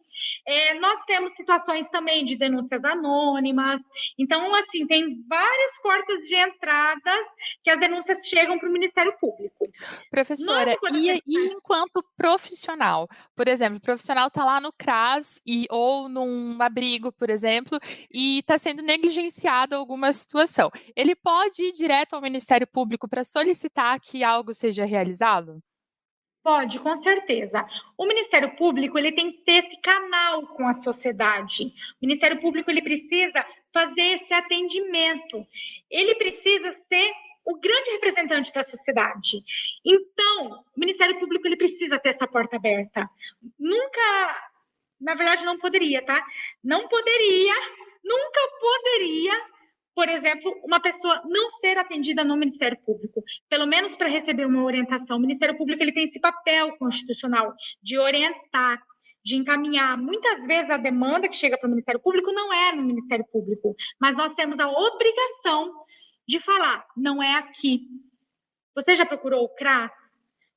C: É, nós temos situações também de denúncias anônimas. Então, assim, tem várias portas de entradas que as denúncias chegam para o Ministério Público.
B: Professora, e, e, enquanto profissional? Por exemplo, o profissional está lá no CRAS e, ou num abrigo, por exemplo, e está sendo negligenciado alguma situação. Ele pode ir direto ao Ministério Público para solicitar que algo seja realizado?
C: Pode, com certeza. O Ministério Público ele tem que ter esse canal com a sociedade. O Ministério Público ele precisa fazer esse atendimento. Ele precisa ser o grande representante da sociedade. Então, o Ministério Público ele precisa ter essa porta aberta. Nunca, na verdade, não poderia, tá? Não poderia, nunca poderia por exemplo, uma pessoa não ser atendida no Ministério Público, pelo menos para receber uma orientação. O Ministério Público ele tem esse papel constitucional de orientar, de encaminhar. Muitas vezes a demanda que chega para o Ministério Público não é no Ministério Público, mas nós temos a obrigação de falar, não é aqui. Você já procurou o CRAS?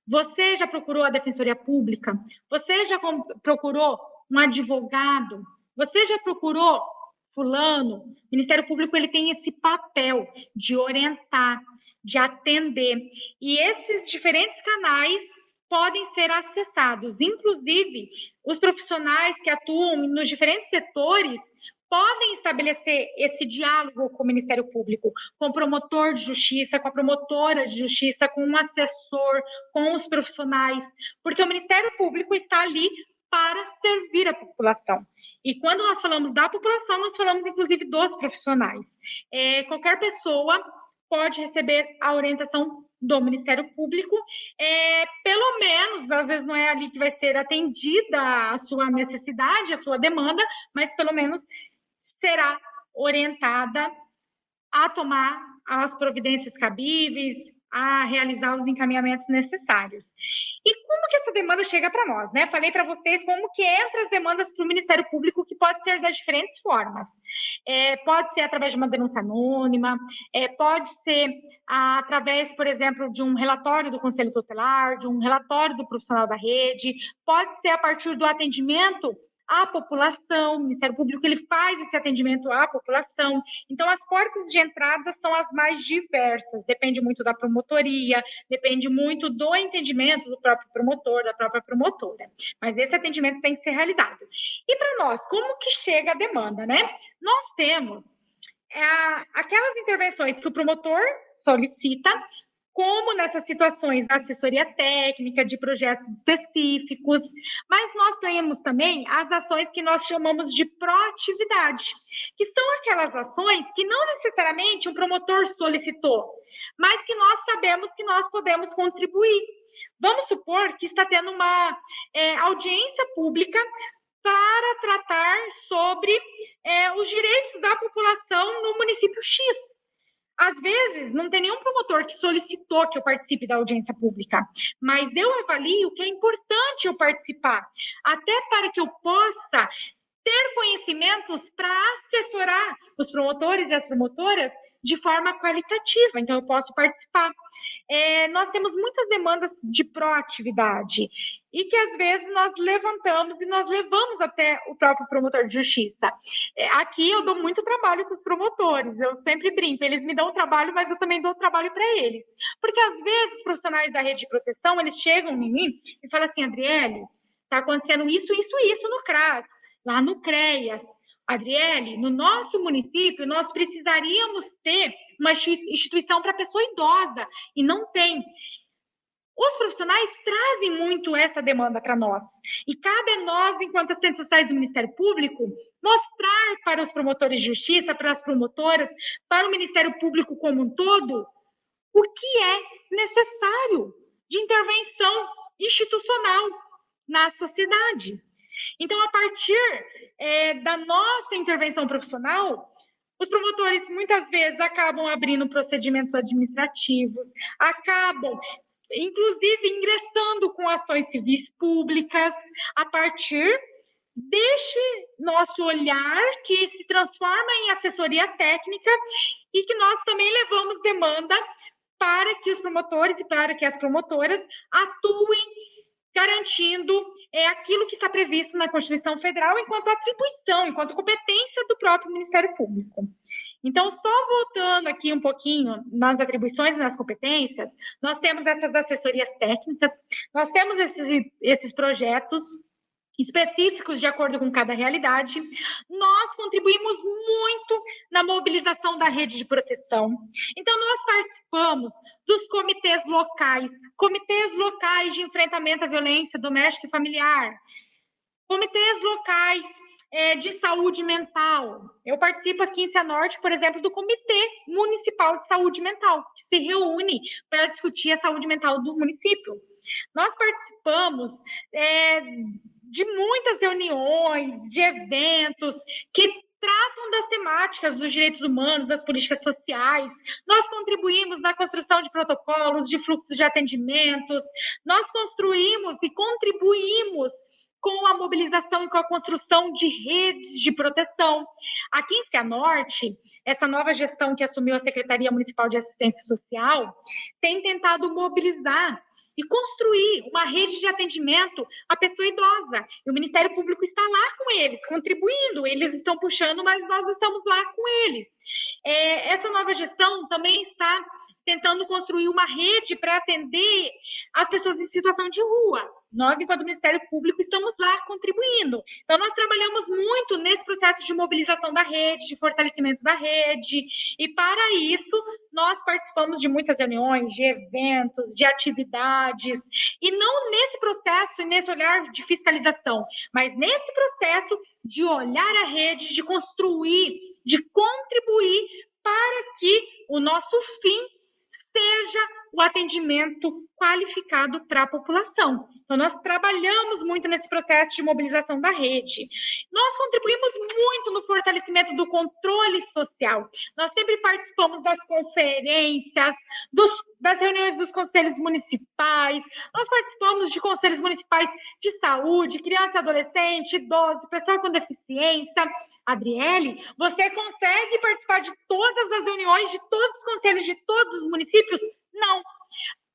C: Você já procurou a Defensoria Pública? Você já procurou um advogado? Você já procurou fulano. O Ministério Público ele tem esse papel de orientar, de atender. E esses diferentes canais podem ser acessados. Inclusive, os profissionais que atuam nos diferentes setores podem estabelecer esse diálogo com o Ministério Público, com o promotor de justiça, com a promotora de justiça, com um assessor, com os profissionais, porque o Ministério Público está ali para servir a população. E quando nós falamos da população, nós falamos inclusive dos profissionais. É, qualquer pessoa pode receber a orientação do Ministério Público, é, pelo menos, às vezes não é ali que vai ser atendida a sua necessidade, a sua demanda, mas pelo menos será orientada a tomar as providências cabíveis, a realizar os encaminhamentos necessários. E como que essa demanda chega para nós, né? Falei para vocês como que entra as demandas para o Ministério Público, que pode ser das diferentes formas. É, pode ser através de uma denúncia anônima, é, pode ser através, por exemplo, de um relatório do Conselho Tutelar, de um relatório do profissional da rede, pode ser a partir do atendimento à população, o Ministério Público ele faz esse atendimento à população. Então, as portas de entrada são as mais diversas, depende muito da promotoria, depende muito do entendimento do próprio promotor, da própria promotora. Mas esse atendimento tem que ser realizado. E para nós, como que chega a demanda, né? Nós temos é, aquelas intervenções que o promotor solicita, como nessas situações da assessoria técnica, de projetos específicos, mas nós temos também as ações que nós chamamos de proatividade, que são aquelas ações que não necessariamente um promotor solicitou, mas que nós sabemos que nós podemos contribuir. Vamos supor que está tendo uma é, audiência pública para tratar sobre é, os direitos da população no município X. Às vezes, não tem nenhum promotor que solicitou que eu participe da audiência pública, mas eu avalio que é importante eu participar, até para que eu possa ter conhecimentos para assessorar os promotores e as promotoras de forma qualitativa, então eu posso participar. É, nós temos muitas demandas de proatividade e que às vezes nós levantamos e nós levamos até o próprio promotor de justiça. É, aqui eu dou muito trabalho com os promotores, eu sempre brinco, eles me dão trabalho, mas eu também dou trabalho para eles. Porque às vezes os profissionais da rede de proteção, eles chegam em mim e falam assim, Adriele, está acontecendo isso, isso, isso no CRAS, lá no CREAS, Adriele, no nosso município, nós precisaríamos ter uma instituição para pessoa idosa, e não tem. Os profissionais trazem muito essa demanda para nós. E cabe a nós, enquanto assistentes sociais do Ministério Público, mostrar para os promotores de justiça, para as promotoras, para o Ministério Público como um todo, o que é necessário de intervenção institucional na sociedade. Então, a partir é, da nossa intervenção profissional, os promotores muitas vezes acabam abrindo procedimentos administrativos, acabam, inclusive, ingressando com ações civis públicas a partir deste nosso olhar que se transforma em assessoria técnica e que nós também levamos demanda para que os promotores e para que as promotoras atuem garantindo é, aquilo que está previsto na Constituição Federal enquanto atribuição, enquanto competência do próprio Ministério Público. Então, só voltando aqui um pouquinho nas atribuições e nas competências, nós temos essas assessorias técnicas, nós temos esses, esses projetos específicos de acordo com cada realidade. Nós contribuímos muito na mobilização da rede de proteção. Então, nós participamos dos comitês locais, comitês locais de enfrentamento à violência doméstica e familiar, comitês locais é, de saúde mental. Eu participo aqui em Cianorte, por exemplo, do Comitê Municipal de Saúde Mental, que se reúne para discutir a saúde mental do município. Nós participamos é, de muitas reuniões, de eventos que tratam das temáticas dos direitos humanos, das políticas sociais. Nós contribuímos na construção de protocolos, de fluxos de atendimentos. Nós construímos e contribuímos com a mobilização e com a construção de redes de proteção. Aqui em Cianorte, essa nova gestão que assumiu a Secretaria Municipal de Assistência Social tem tentado mobilizar e construir uma rede de atendimento à pessoa idosa. E o Ministério Público está lá com eles, contribuindo. Eles estão puxando, mas nós estamos lá com eles. É, essa nova gestão também está tentando construir uma rede para atender as pessoas em situação de rua. Nós, enquanto Ministério Público, estamos lá contribuindo. Então, nós trabalhamos muito nesse processo de mobilização da rede, de fortalecimento da rede, e para isso, nós participamos de muitas reuniões, de eventos, de atividades, e não nesse processo e nesse olhar de fiscalização, mas nesse processo de olhar a rede, de construir, de contribuir para que o nosso fim seja o atendimento qualificado para a população. Então, nós trabalhamos muito nesse processo de mobilização da rede. Nós contribuímos muito no fortalecimento do controle social. Nós sempre participamos das conferências, dos, das reuniões dos conselhos municipais, nós participamos de conselhos municipais de saúde, criança, adolescente, idoso, pessoa com deficiência. Adriele, você consegue participar de todas as reuniões de todos os conselhos de todos os municípios? Não.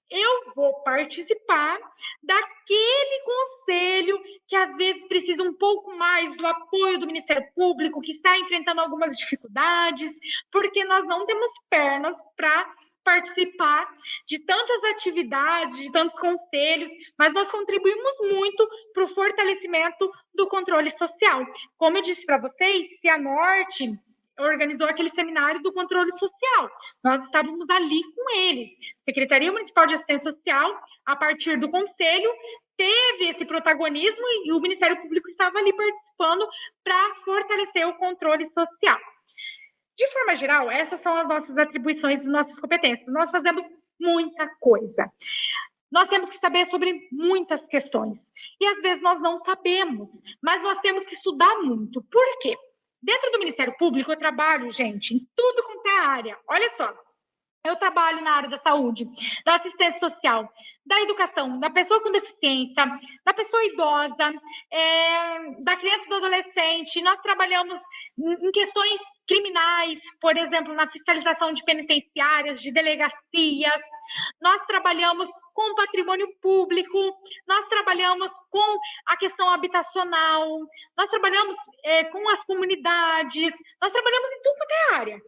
C: Eu vou participar daquele conselho que às vezes precisa um pouco mais do apoio do Ministério Público, que está enfrentando algumas dificuldades, porque nós não temos pernas para participar de tantas atividades, de tantos conselhos, mas nós contribuímos muito para o fortalecimento do controle social. Como eu disse para vocês, se a Norte organizou aquele seminário do controle social. Nós estávamos ali com eles. Secretaria Municipal de Assistência Social, a partir do conselho, teve esse protagonismo e o Ministério Público estava ali participando para fortalecer o controle social. De forma geral, essas são as nossas atribuições e nossas competências. Nós fazemos muita coisa. Nós temos que saber sobre muitas questões. E às vezes nós não sabemos, mas nós temos que estudar muito. Por quê? Dentro do Ministério Público, eu trabalho, gente, em tudo quanto é área. Olha só, Eu trabalho na área da saúde, da assistência social, da educação, da pessoa com deficiência, da pessoa idosa, é, da criança e do adolescente. Nós trabalhamos em questões criminais, por exemplo, na fiscalização de penitenciárias, de delegacias. Nós trabalhamos com o patrimônio público, nós trabalhamos com a questão habitacional, nós trabalhamos é, com as comunidades, nós trabalhamos em tudo quanto é área.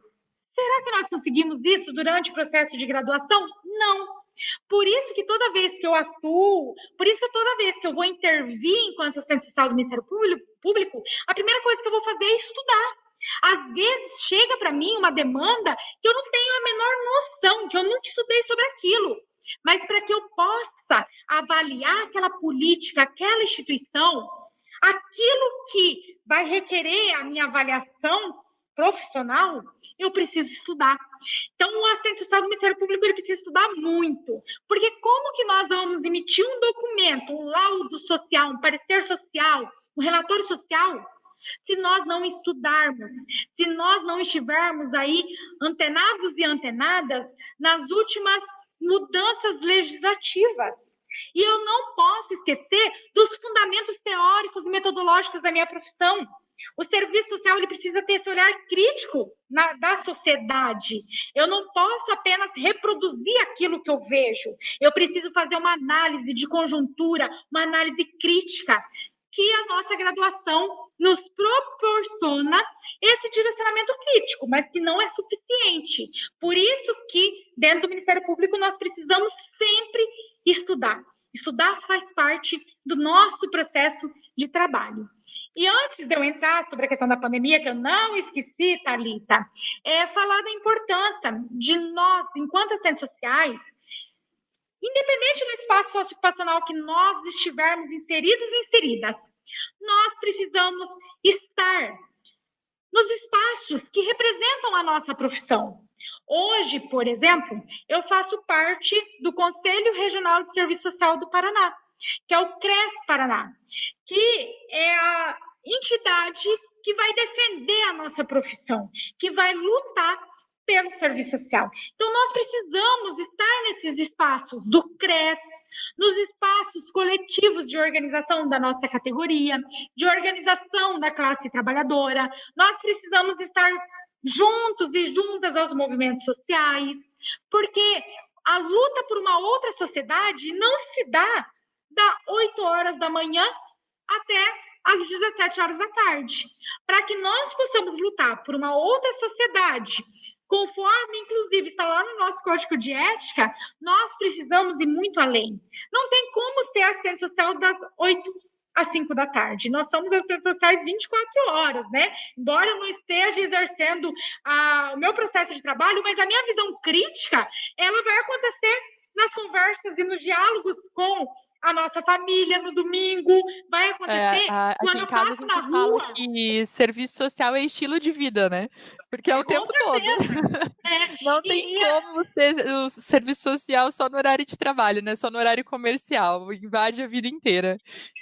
C: Será que nós conseguimos isso durante o processo de graduação? Não. Por isso que toda vez que eu atuo, por isso que toda vez que eu vou intervir enquanto assistente social do Ministério Público, a primeira coisa que eu vou fazer é estudar. Às vezes chega para mim uma demanda que eu não tenho a menor noção, que eu nunca estudei sobre aquilo. Mas para que eu possa avaliar aquela política, aquela instituição, aquilo que vai requerer a minha avaliação profissional, eu preciso estudar. Então, o assistente social do Ministério Público ele precisa estudar muito, porque como que nós vamos emitir um documento, um laudo social, um parecer social, um relatório social, se nós não estudarmos, se nós não estivermos aí antenados e antenadas nas últimas mudanças legislativas. E eu não posso esquecer dos fundamentos teóricos e metodológicos da minha profissão. O serviço social ele precisa ter esse olhar crítico na, da sociedade. Eu não posso apenas reproduzir aquilo que eu vejo. Eu preciso fazer uma análise de conjuntura, uma análise crítica, que a nossa graduação nos proporciona esse direcionamento crítico, mas que não é suficiente. Por isso que, dentro do Ministério Público, nós precisamos sempre estudar. Estudar faz parte do nosso processo de trabalho. E antes de eu entrar sobre a questão da pandemia, que eu não esqueci, Thalita, é falar da importância de nós, enquanto assistentes sociais, independente do espaço socioeducacional que nós estivermos inseridos e inseridas, nós precisamos estar nos espaços que representam a nossa profissão. Hoje, por exemplo, eu faço parte do Conselho Regional de Serviço Social do Paraná que é o CRES Paraná, que é a entidade que vai defender a nossa profissão, que vai lutar pelo serviço social. Então, nós precisamos estar nesses espaços do CRES, nos espaços coletivos de organização da nossa categoria, de organização da classe trabalhadora. Nós precisamos estar juntos e juntas aos movimentos sociais, porque a luta por uma outra sociedade não se dá da 8 horas da manhã até às 17 horas da tarde, para que nós possamos lutar por uma outra sociedade, conforme inclusive está lá no nosso código de ética, nós precisamos ir muito além. Não tem como ser assistente social das 8 às 5 da tarde. Nós somos assistentes sociais 24 horas, né? Embora eu não esteja exercendo a, o meu processo de trabalho, mas a minha visão crítica, ela vai acontecer nas conversas e nos diálogos com a nossa família no domingo, vai é, acontecer é, a, quando aqui em casa a gente fala rua.
B: que serviço social é estilo de vida, né? Porque é o Com tempo certeza. todo. [LAUGHS] É. Não tem e, como ter o serviço social só no horário de trabalho, né? Só no horário comercial, invade a vida inteira.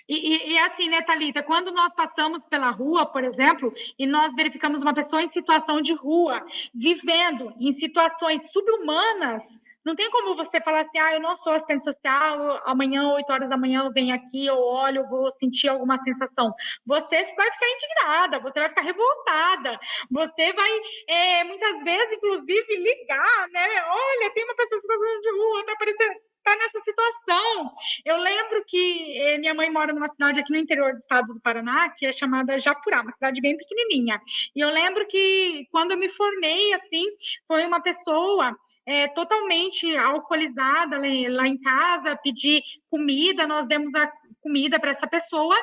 C: E, e, e assim, né, Thalita, quando nós passamos pela rua, por exemplo, e nós verificamos uma pessoa em situação de rua, vivendo em situações subhumanas, não tem como você falar assim, ah, eu não sou assistente social, amanhã, 8 horas da manhã, eu venho aqui, eu olho, eu vou sentir alguma sensação. Você vai ficar indignada, você vai ficar revoltada, você vai, é, muitas vezes, inclusive, ligar, né? Olha, tem uma pessoa situação de rua, tá aparecendo está nessa situação. Eu lembro que eh, minha mãe mora numa cidade aqui no interior do estado do Paraná, que é chamada Japurá, uma cidade bem pequenininha. E eu lembro que quando eu me formei, assim, foi uma pessoa é, totalmente alcoolizada lá em casa, pedir comida, nós demos a comida para essa pessoa,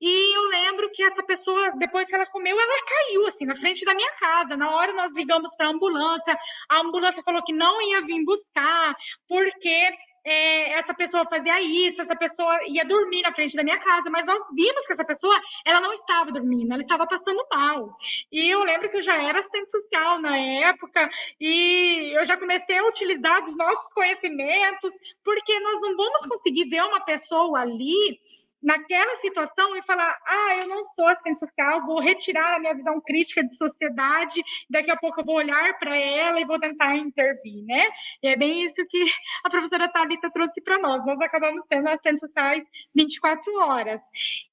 C: e eu lembro que essa pessoa, depois que ela comeu, ela caiu, assim, na frente da minha casa, na hora nós ligamos para a ambulância, a ambulância falou que não ia vir buscar, porque é, essa pessoa fazia isso, essa pessoa ia dormir na frente da minha casa, mas nós vimos que essa pessoa, ela não estava dormindo, ela estava passando mal. E eu lembro que eu já era assistente social na época, e eu já comecei a utilizar os nossos conhecimentos, porque nós não vamos conseguir ver uma pessoa ali naquela situação e falar: ah, eu não sou assistente social, vou retirar a minha visão crítica de sociedade, daqui a pouco eu vou olhar para ela e vou tentar intervir, né? E é bem isso que [LAUGHS] a professora Thalita trouxe para nós. Nós acabamos sendo assistentes sociais 24 horas.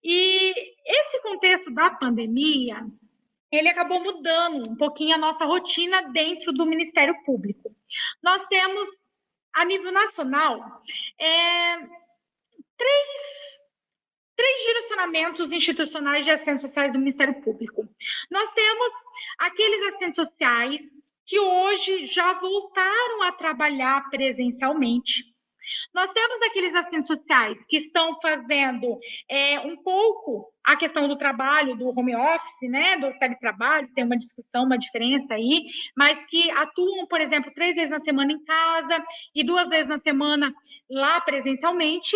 C: E esse contexto da pandemia, ele acabou mudando um pouquinho a nossa rotina dentro do Ministério Público. Nós temos, a nível nacional, é, três três direcionamentos institucionais de assistentes sociais do Ministério Público. Nós temos aqueles assistentes sociais que hoje já voltaram a trabalhar presencialmente. Nós temos aqueles assistentes sociais que estão fazendo é, um pouco a questão do trabalho, do home office, né, do teletrabalho, tem uma discussão, uma diferença aí, mas que atuam, por exemplo, três vezes na semana em casa e duas vezes na semana lá presencialmente.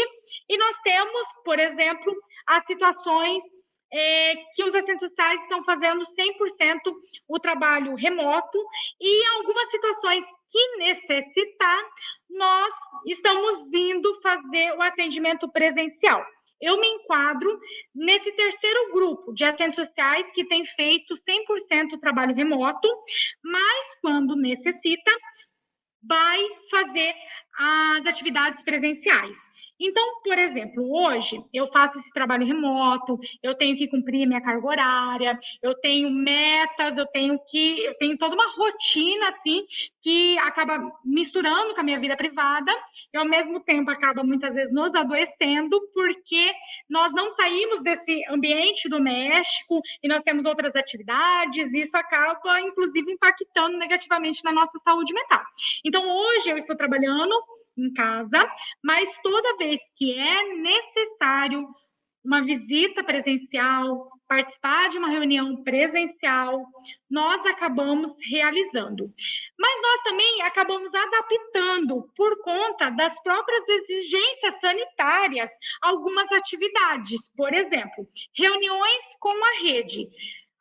C: E nós temos, por exemplo, as situações é, que os assistentes sociais estão fazendo 100% o trabalho remoto e algumas situações que necessitar, nós estamos vindo fazer o atendimento presencial. Eu me enquadro nesse terceiro grupo de assistentes sociais que tem feito 100% trabalho remoto, mas quando necessita, vai fazer as atividades presenciais. Então, por exemplo, hoje eu faço esse trabalho remoto, eu tenho que cumprir minha carga horária, eu tenho metas, eu tenho que, eu tenho toda uma rotina assim que acaba misturando com a minha vida privada e ao mesmo tempo acaba muitas vezes nos adoecendo porque nós não saímos desse ambiente doméstico e nós temos outras atividades e isso acaba inclusive impactando negativamente na nossa saúde mental. Então, hoje eu estou trabalhando em casa, mas toda vez que é necessário uma visita presencial, participar de uma reunião presencial, nós acabamos realizando. Mas nós também acabamos adaptando, por conta das próprias exigências sanitárias, algumas atividades. Por exemplo, reuniões com a rede.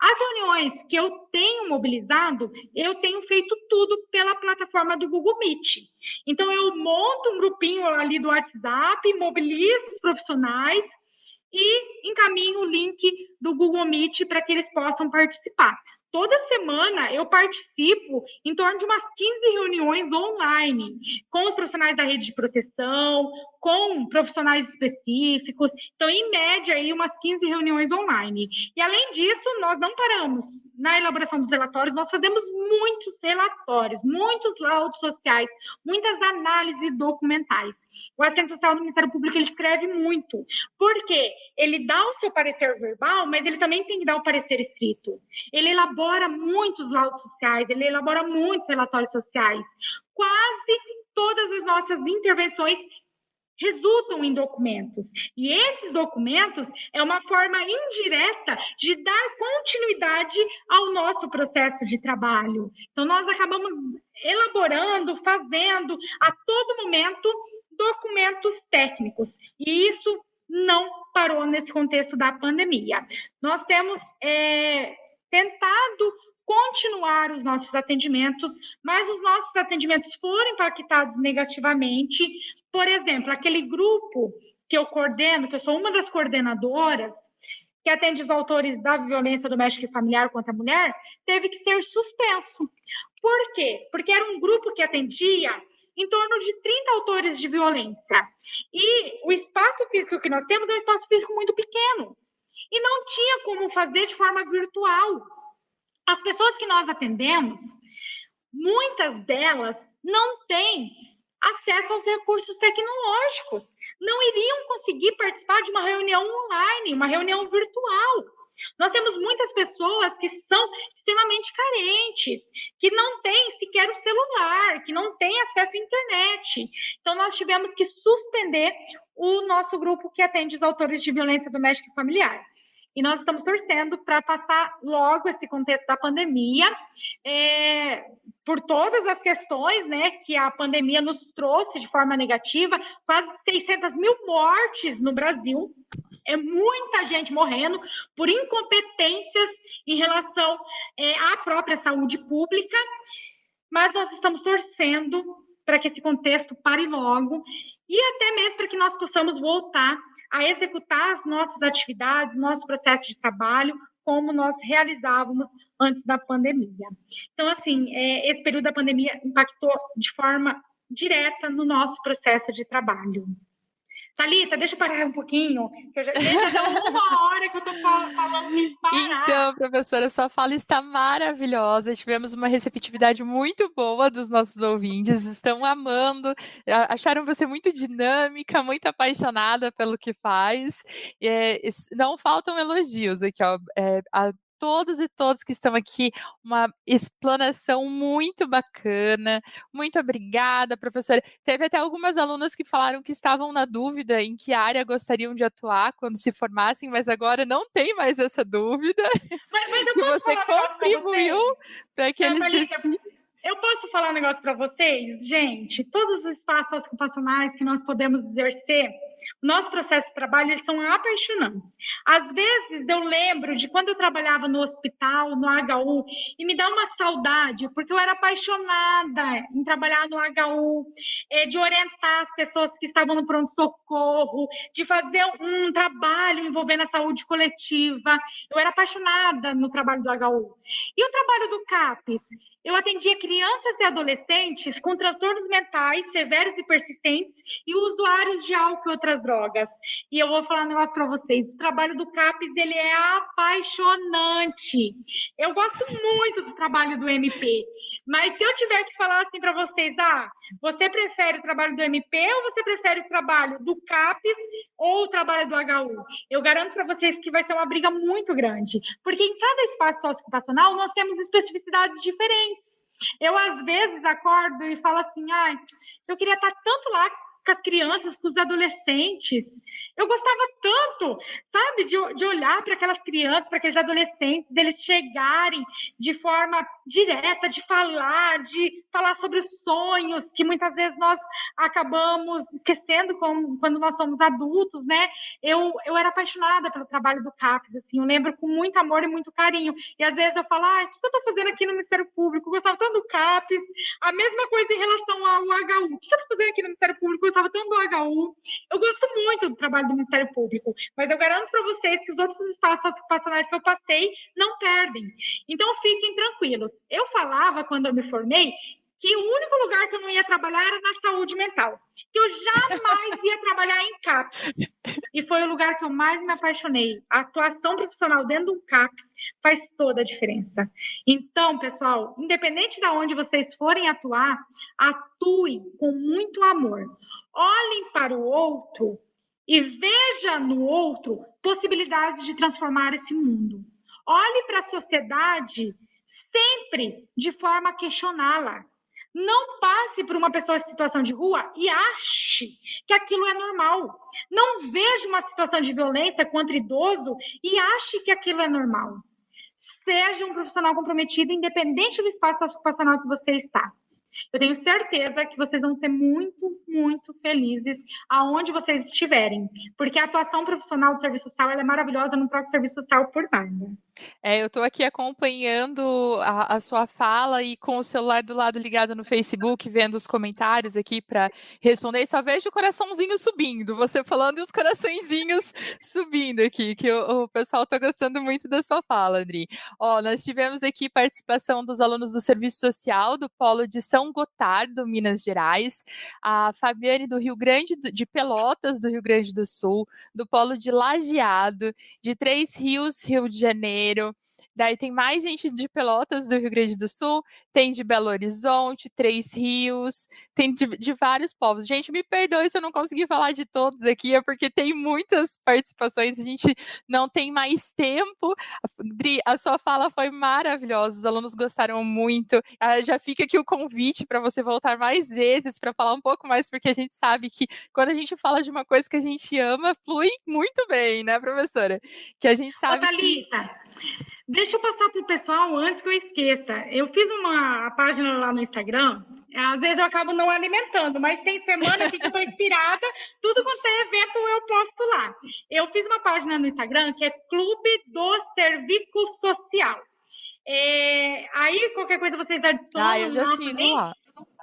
C: As reuniões que eu tenho mobilizado, eu tenho feito tudo pela plataforma do Google Meet. Então, eu monto um grupinho ali do WhatsApp, mobilizo os profissionais e encaminho o link do Google Meet para que eles possam participar. Toda semana eu participo em torno de umas 15 reuniões online com os profissionais da rede de proteção, com profissionais específicos. Então, em média, aí umas 15 reuniões online. E além disso, nós não paramos na elaboração dos relatórios, nós fazemos muitos relatórios, muitos laudos sociais, muitas análises documentais. O assistente social do Ministério Público ele escreve muito, porque ele dá o seu parecer verbal, mas ele também tem que dar o parecer escrito. Ele elabora muitos laudos sociais, ele elabora muitos relatórios sociais. Quase todas as nossas intervenções resultam em documentos. E esses documentos é uma forma indireta de dar continuidade ao nosso processo de trabalho. Então, nós acabamos elaborando, fazendo a todo momento documentos técnicos. E isso não parou nesse contexto da pandemia. Nós temos é, tentado continuar os nossos atendimentos, mas os nossos atendimentos foram impactados negativamente por exemplo, aquele grupo que eu coordeno, que eu sou uma das coordenadoras, que atende os autores da violência doméstica e familiar contra a mulher, teve que ser suspenso. Por quê? Porque era um grupo que atendia em torno de 30 autores de violência. E o espaço físico que nós temos é um espaço físico muito pequeno. E não tinha como fazer de forma virtual. As pessoas que nós atendemos, muitas delas não têm acesso aos recursos tecnológicos. Não iriam conseguir participar de uma reunião online, uma reunião virtual. Nós temos muitas pessoas que são extremamente carentes, que não têm sequer o celular, que não têm acesso à internet. Então, nós tivemos que suspender o nosso grupo que atende os autores de violência doméstica e familiar. E nós estamos torcendo para passar logo esse contexto da pandemia, é, por todas as questões né, que a pandemia nos trouxe de forma negativa, quase 600 mil mortes no Brasil. É muita gente morrendo por incompetências em relação é, à própria saúde pública, mas nós estamos torcendo para que esse contexto pare logo e até mesmo para que nós possamos voltar a executar as nossas atividades, nosso processo de trabalho, como nós realizávamos antes da pandemia. Então, assim, é, esse período da pandemia impactou de forma direta no nosso processo de trabalho. Thalita, deixa eu parar um pouquinho, que eu já, já uma hora que eu estou falando me parar.
B: Então, professora, sua fala está maravilhosa. Tivemos uma receptividade muito boa dos nossos ouvintes, estão amando, acharam você muito dinâmica, muito apaixonada pelo que faz. É, não faltam elogios aqui, ó. É, a todos e todos que estão aqui. Uma explanação muito bacana. Muito obrigada, professora. Teve até algumas alunas que falaram que estavam na dúvida em que área gostariam de atuar quando se formassem, mas agora não tem mais essa dúvida.
C: Mas, mas [LAUGHS] que você contribuiu
B: para que eles decidam.
C: Eu posso falar um negócio para vocês? Gente, todos os espaços ocupacionais que nós podemos exercer, nosso processo de trabalho, eles são apaixonantes. Às vezes eu lembro de quando eu trabalhava no hospital, no HU, e me dá uma saudade, porque eu era apaixonada em trabalhar no HU, é, de orientar as pessoas que estavam no pronto-socorro, de fazer um trabalho envolvendo a saúde coletiva. Eu era apaixonada no trabalho do HU. E o trabalho do CAPES? Eu atendia crianças e adolescentes com transtornos mentais severos e persistentes e usuários de álcool e outras drogas. E eu vou falar um negócio para vocês. O trabalho do CAPES ele é apaixonante. Eu gosto muito do trabalho do MP. Mas se eu tiver que falar assim para vocês, ah, você prefere o trabalho do MP ou você prefere o trabalho do CAPES ou o trabalho do HU? Eu garanto para vocês que vai ser uma briga muito grande, porque em cada espaço socioocupacional nós temos especificidades diferentes. Eu, às vezes, acordo e falo assim: ah, eu queria estar tanto lá com as crianças, com os adolescentes. Eu gostava tanto, sabe, de, de olhar para aquelas crianças, para aqueles adolescentes, deles chegarem de forma direta, de falar, de falar sobre os sonhos, que muitas vezes nós acabamos esquecendo com, quando nós somos adultos, né? Eu, eu era apaixonada pelo trabalho do CAPES, assim, eu lembro com muito amor e muito carinho. E às vezes eu falo, ah, o que eu estou fazendo aqui no Ministério Público? Eu gostava tanto do CAPES, a mesma coisa em relação ao HU. O que eu estou fazendo aqui no Ministério Público? Gostava tanto do HU. Eu gosto muito do trabalho do Ministério Público, mas eu garanto para vocês que os outros espaços ocupacionais que eu passei não perdem. Então fiquem tranquilos. Eu falava quando eu me formei que o único lugar que eu não ia trabalhar era na saúde mental, que eu jamais ia trabalhar em CAPS. E foi o lugar que eu mais me apaixonei. A atuação profissional dentro do CAPS faz toda a diferença. Então, pessoal, independente de onde vocês forem atuar, atuem com muito amor. Olhem para o outro e veja no outro possibilidades de transformar esse mundo. Olhe para a sociedade sempre de forma a questioná-la. Não passe por uma pessoa em situação de rua e ache que aquilo é normal. Não veja uma situação de violência contra idoso e ache que aquilo é normal. Seja um profissional comprometido, independente do espaço ocupacional que você está. Eu tenho certeza que vocês vão ser muito, muito felizes aonde vocês estiverem, porque a atuação profissional do serviço social é maravilhosa no próprio serviço social por nada.
B: É, eu estou aqui acompanhando a, a, sua fala e com o celular do lado ligado no Facebook, vendo os comentários aqui para responder, só vejo o coraçãozinho subindo, você falando e os coraçõezinhos subindo aqui, que o, o pessoal está gostando muito da sua fala, Andri. Ó, nós tivemos aqui participação dos alunos do Serviço Social do Polo de São Gotardo, Minas Gerais, a Fabiane do Rio Grande, de Pelotas, do Rio Grande do Sul, do Polo de Lajeado, de Três Rios, Rio de Janeiro, Janeiro. Daí tem mais gente de Pelotas, do Rio Grande do Sul, tem de Belo Horizonte, Três Rios, tem de, de, vários povos. Gente, me perdoe se eu não consegui falar de todos aqui, é porque tem muitas participações, a gente não tem mais tempo. Dri, a sua fala foi maravilhosa, os alunos gostaram muito. Ah, já fica aqui o convite para você voltar mais vezes para falar um pouco mais, porque a gente sabe que quando a gente fala de uma coisa que a gente ama, flui muito bem, né, professora? Que a gente sabe
C: Ô, que Deixa eu passar para o pessoal antes que eu esqueça. Eu fiz uma página lá no Instagram. Às vezes eu acabo não alimentando, mas tem semana que eu estou inspirada. Tudo quanto é evento eu posto lá. Eu fiz uma página no Instagram que é Clube do Serviço Social. É, aí, qualquer coisa vocês adicionam.
B: Ah, eu já sigo lá.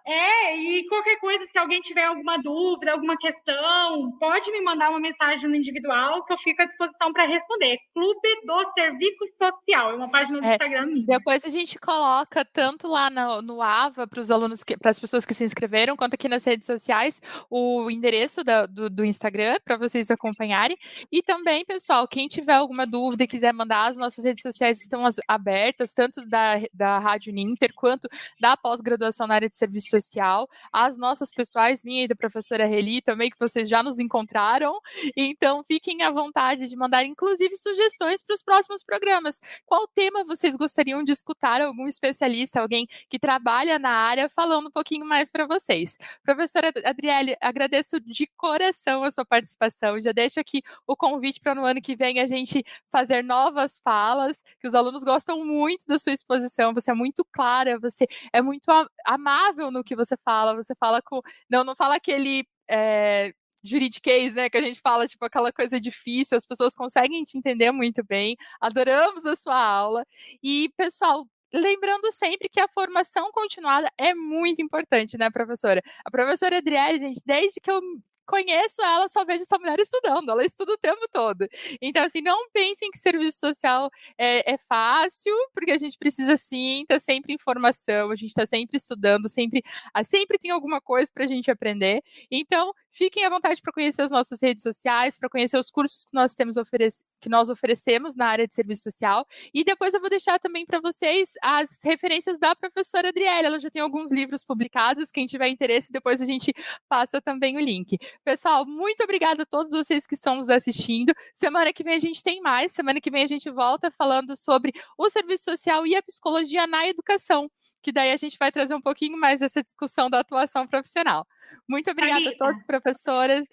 C: É, e qualquer coisa, se alguém tiver alguma dúvida, alguma questão, pode me mandar uma mensagem no individual que eu fico à disposição para responder. Clube do Serviço Social, é uma página do é, Instagram minha.
B: Depois a gente coloca tanto lá no, no AVA para os alunos, para as pessoas que se inscreveram, quanto aqui nas redes sociais, o endereço da, do, do Instagram para vocês acompanharem. E também, pessoal, quem tiver alguma dúvida e quiser mandar, as nossas redes sociais estão abertas, tanto da, da Rádio Ninter quanto da pós-graduação na área de serviço social, as nossas pessoais, minha e da professora Reli também, que vocês já nos encontraram. Então, fiquem à vontade de mandar, inclusive, sugestões para os próximos programas. Qual tema vocês gostariam de escutar algum especialista, alguém que trabalha na área, falando um pouquinho mais para vocês? Professora Adriele, agradeço de coração a sua participação. Já deixo aqui o convite para no ano que vem a gente fazer novas falas, que os alunos gostam muito da sua exposição. Você é muito clara, você é muito amável no que você fala, você fala com. Não, não fala aquele. É, juridiquês, né, que a gente fala, tipo, aquela coisa difícil, as pessoas conseguem te entender muito bem, adoramos a sua aula, e, pessoal, lembrando sempre que a formação continuada é muito importante, né, professora? A professora Adriele, gente, desde que eu conheço ela, só vejo essa mulher estudando, ela estuda o tempo todo. Então, assim, não pensem que serviço social é, é fácil, porque a gente precisa sim, tá sempre em formação, a gente está sempre estudando, sempre, ah, sempre tem alguma coisa para a gente aprender. Então, fiquem à vontade para conhecer as nossas redes sociais, para conhecer os cursos que nós temos que nós oferecemos na área de serviço social. E depois eu vou deixar também para vocês as referências da professora Adriele. Ela já tem alguns livros publicados. Quem tiver interesse, depois a gente passa também o link. Pessoal, muito obrigada a todos vocês que estão nos assistindo. Semana que vem a gente tem mais. Semana que vem a gente volta falando sobre o serviço social e a psicologia na educação. Que daí a gente vai trazer um pouquinho mais essa discussão da atuação profissional. Muito obrigada a todos, professoras.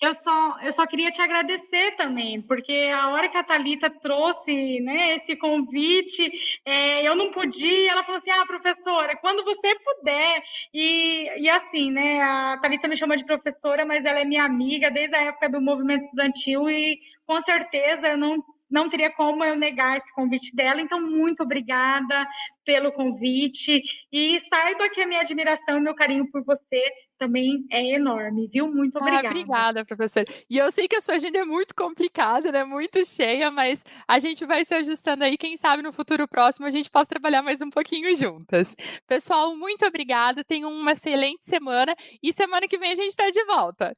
C: Eu só, eu só queria te agradecer também, porque a hora que a Thalita trouxe né, esse convite, é, eu não podia, ela falou assim, ah, professora, quando você puder, e, e assim, né, a Thalita me chama de professora, mas ela é minha amiga desde a época do movimento estudantil, e com certeza eu não não teria como eu negar esse convite dela. Então, muito obrigada pelo convite. E saiba que a minha admiração e meu carinho por você também é enorme, viu? Muito ah, obrigada.
B: Ah, obrigada, professora. E eu sei que a sua agenda é muito complicada, né? Muito cheia, mas a gente vai se ajustando aí. Quem sabe no futuro próximo a gente possa trabalhar mais um pouquinho juntas. Pessoal, muito obrigada. Tenham uma excelente semana e semana que vem a gente está de volta.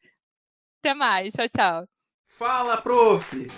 B: Até mais. Tchau, tchau.
A: Fala, prof!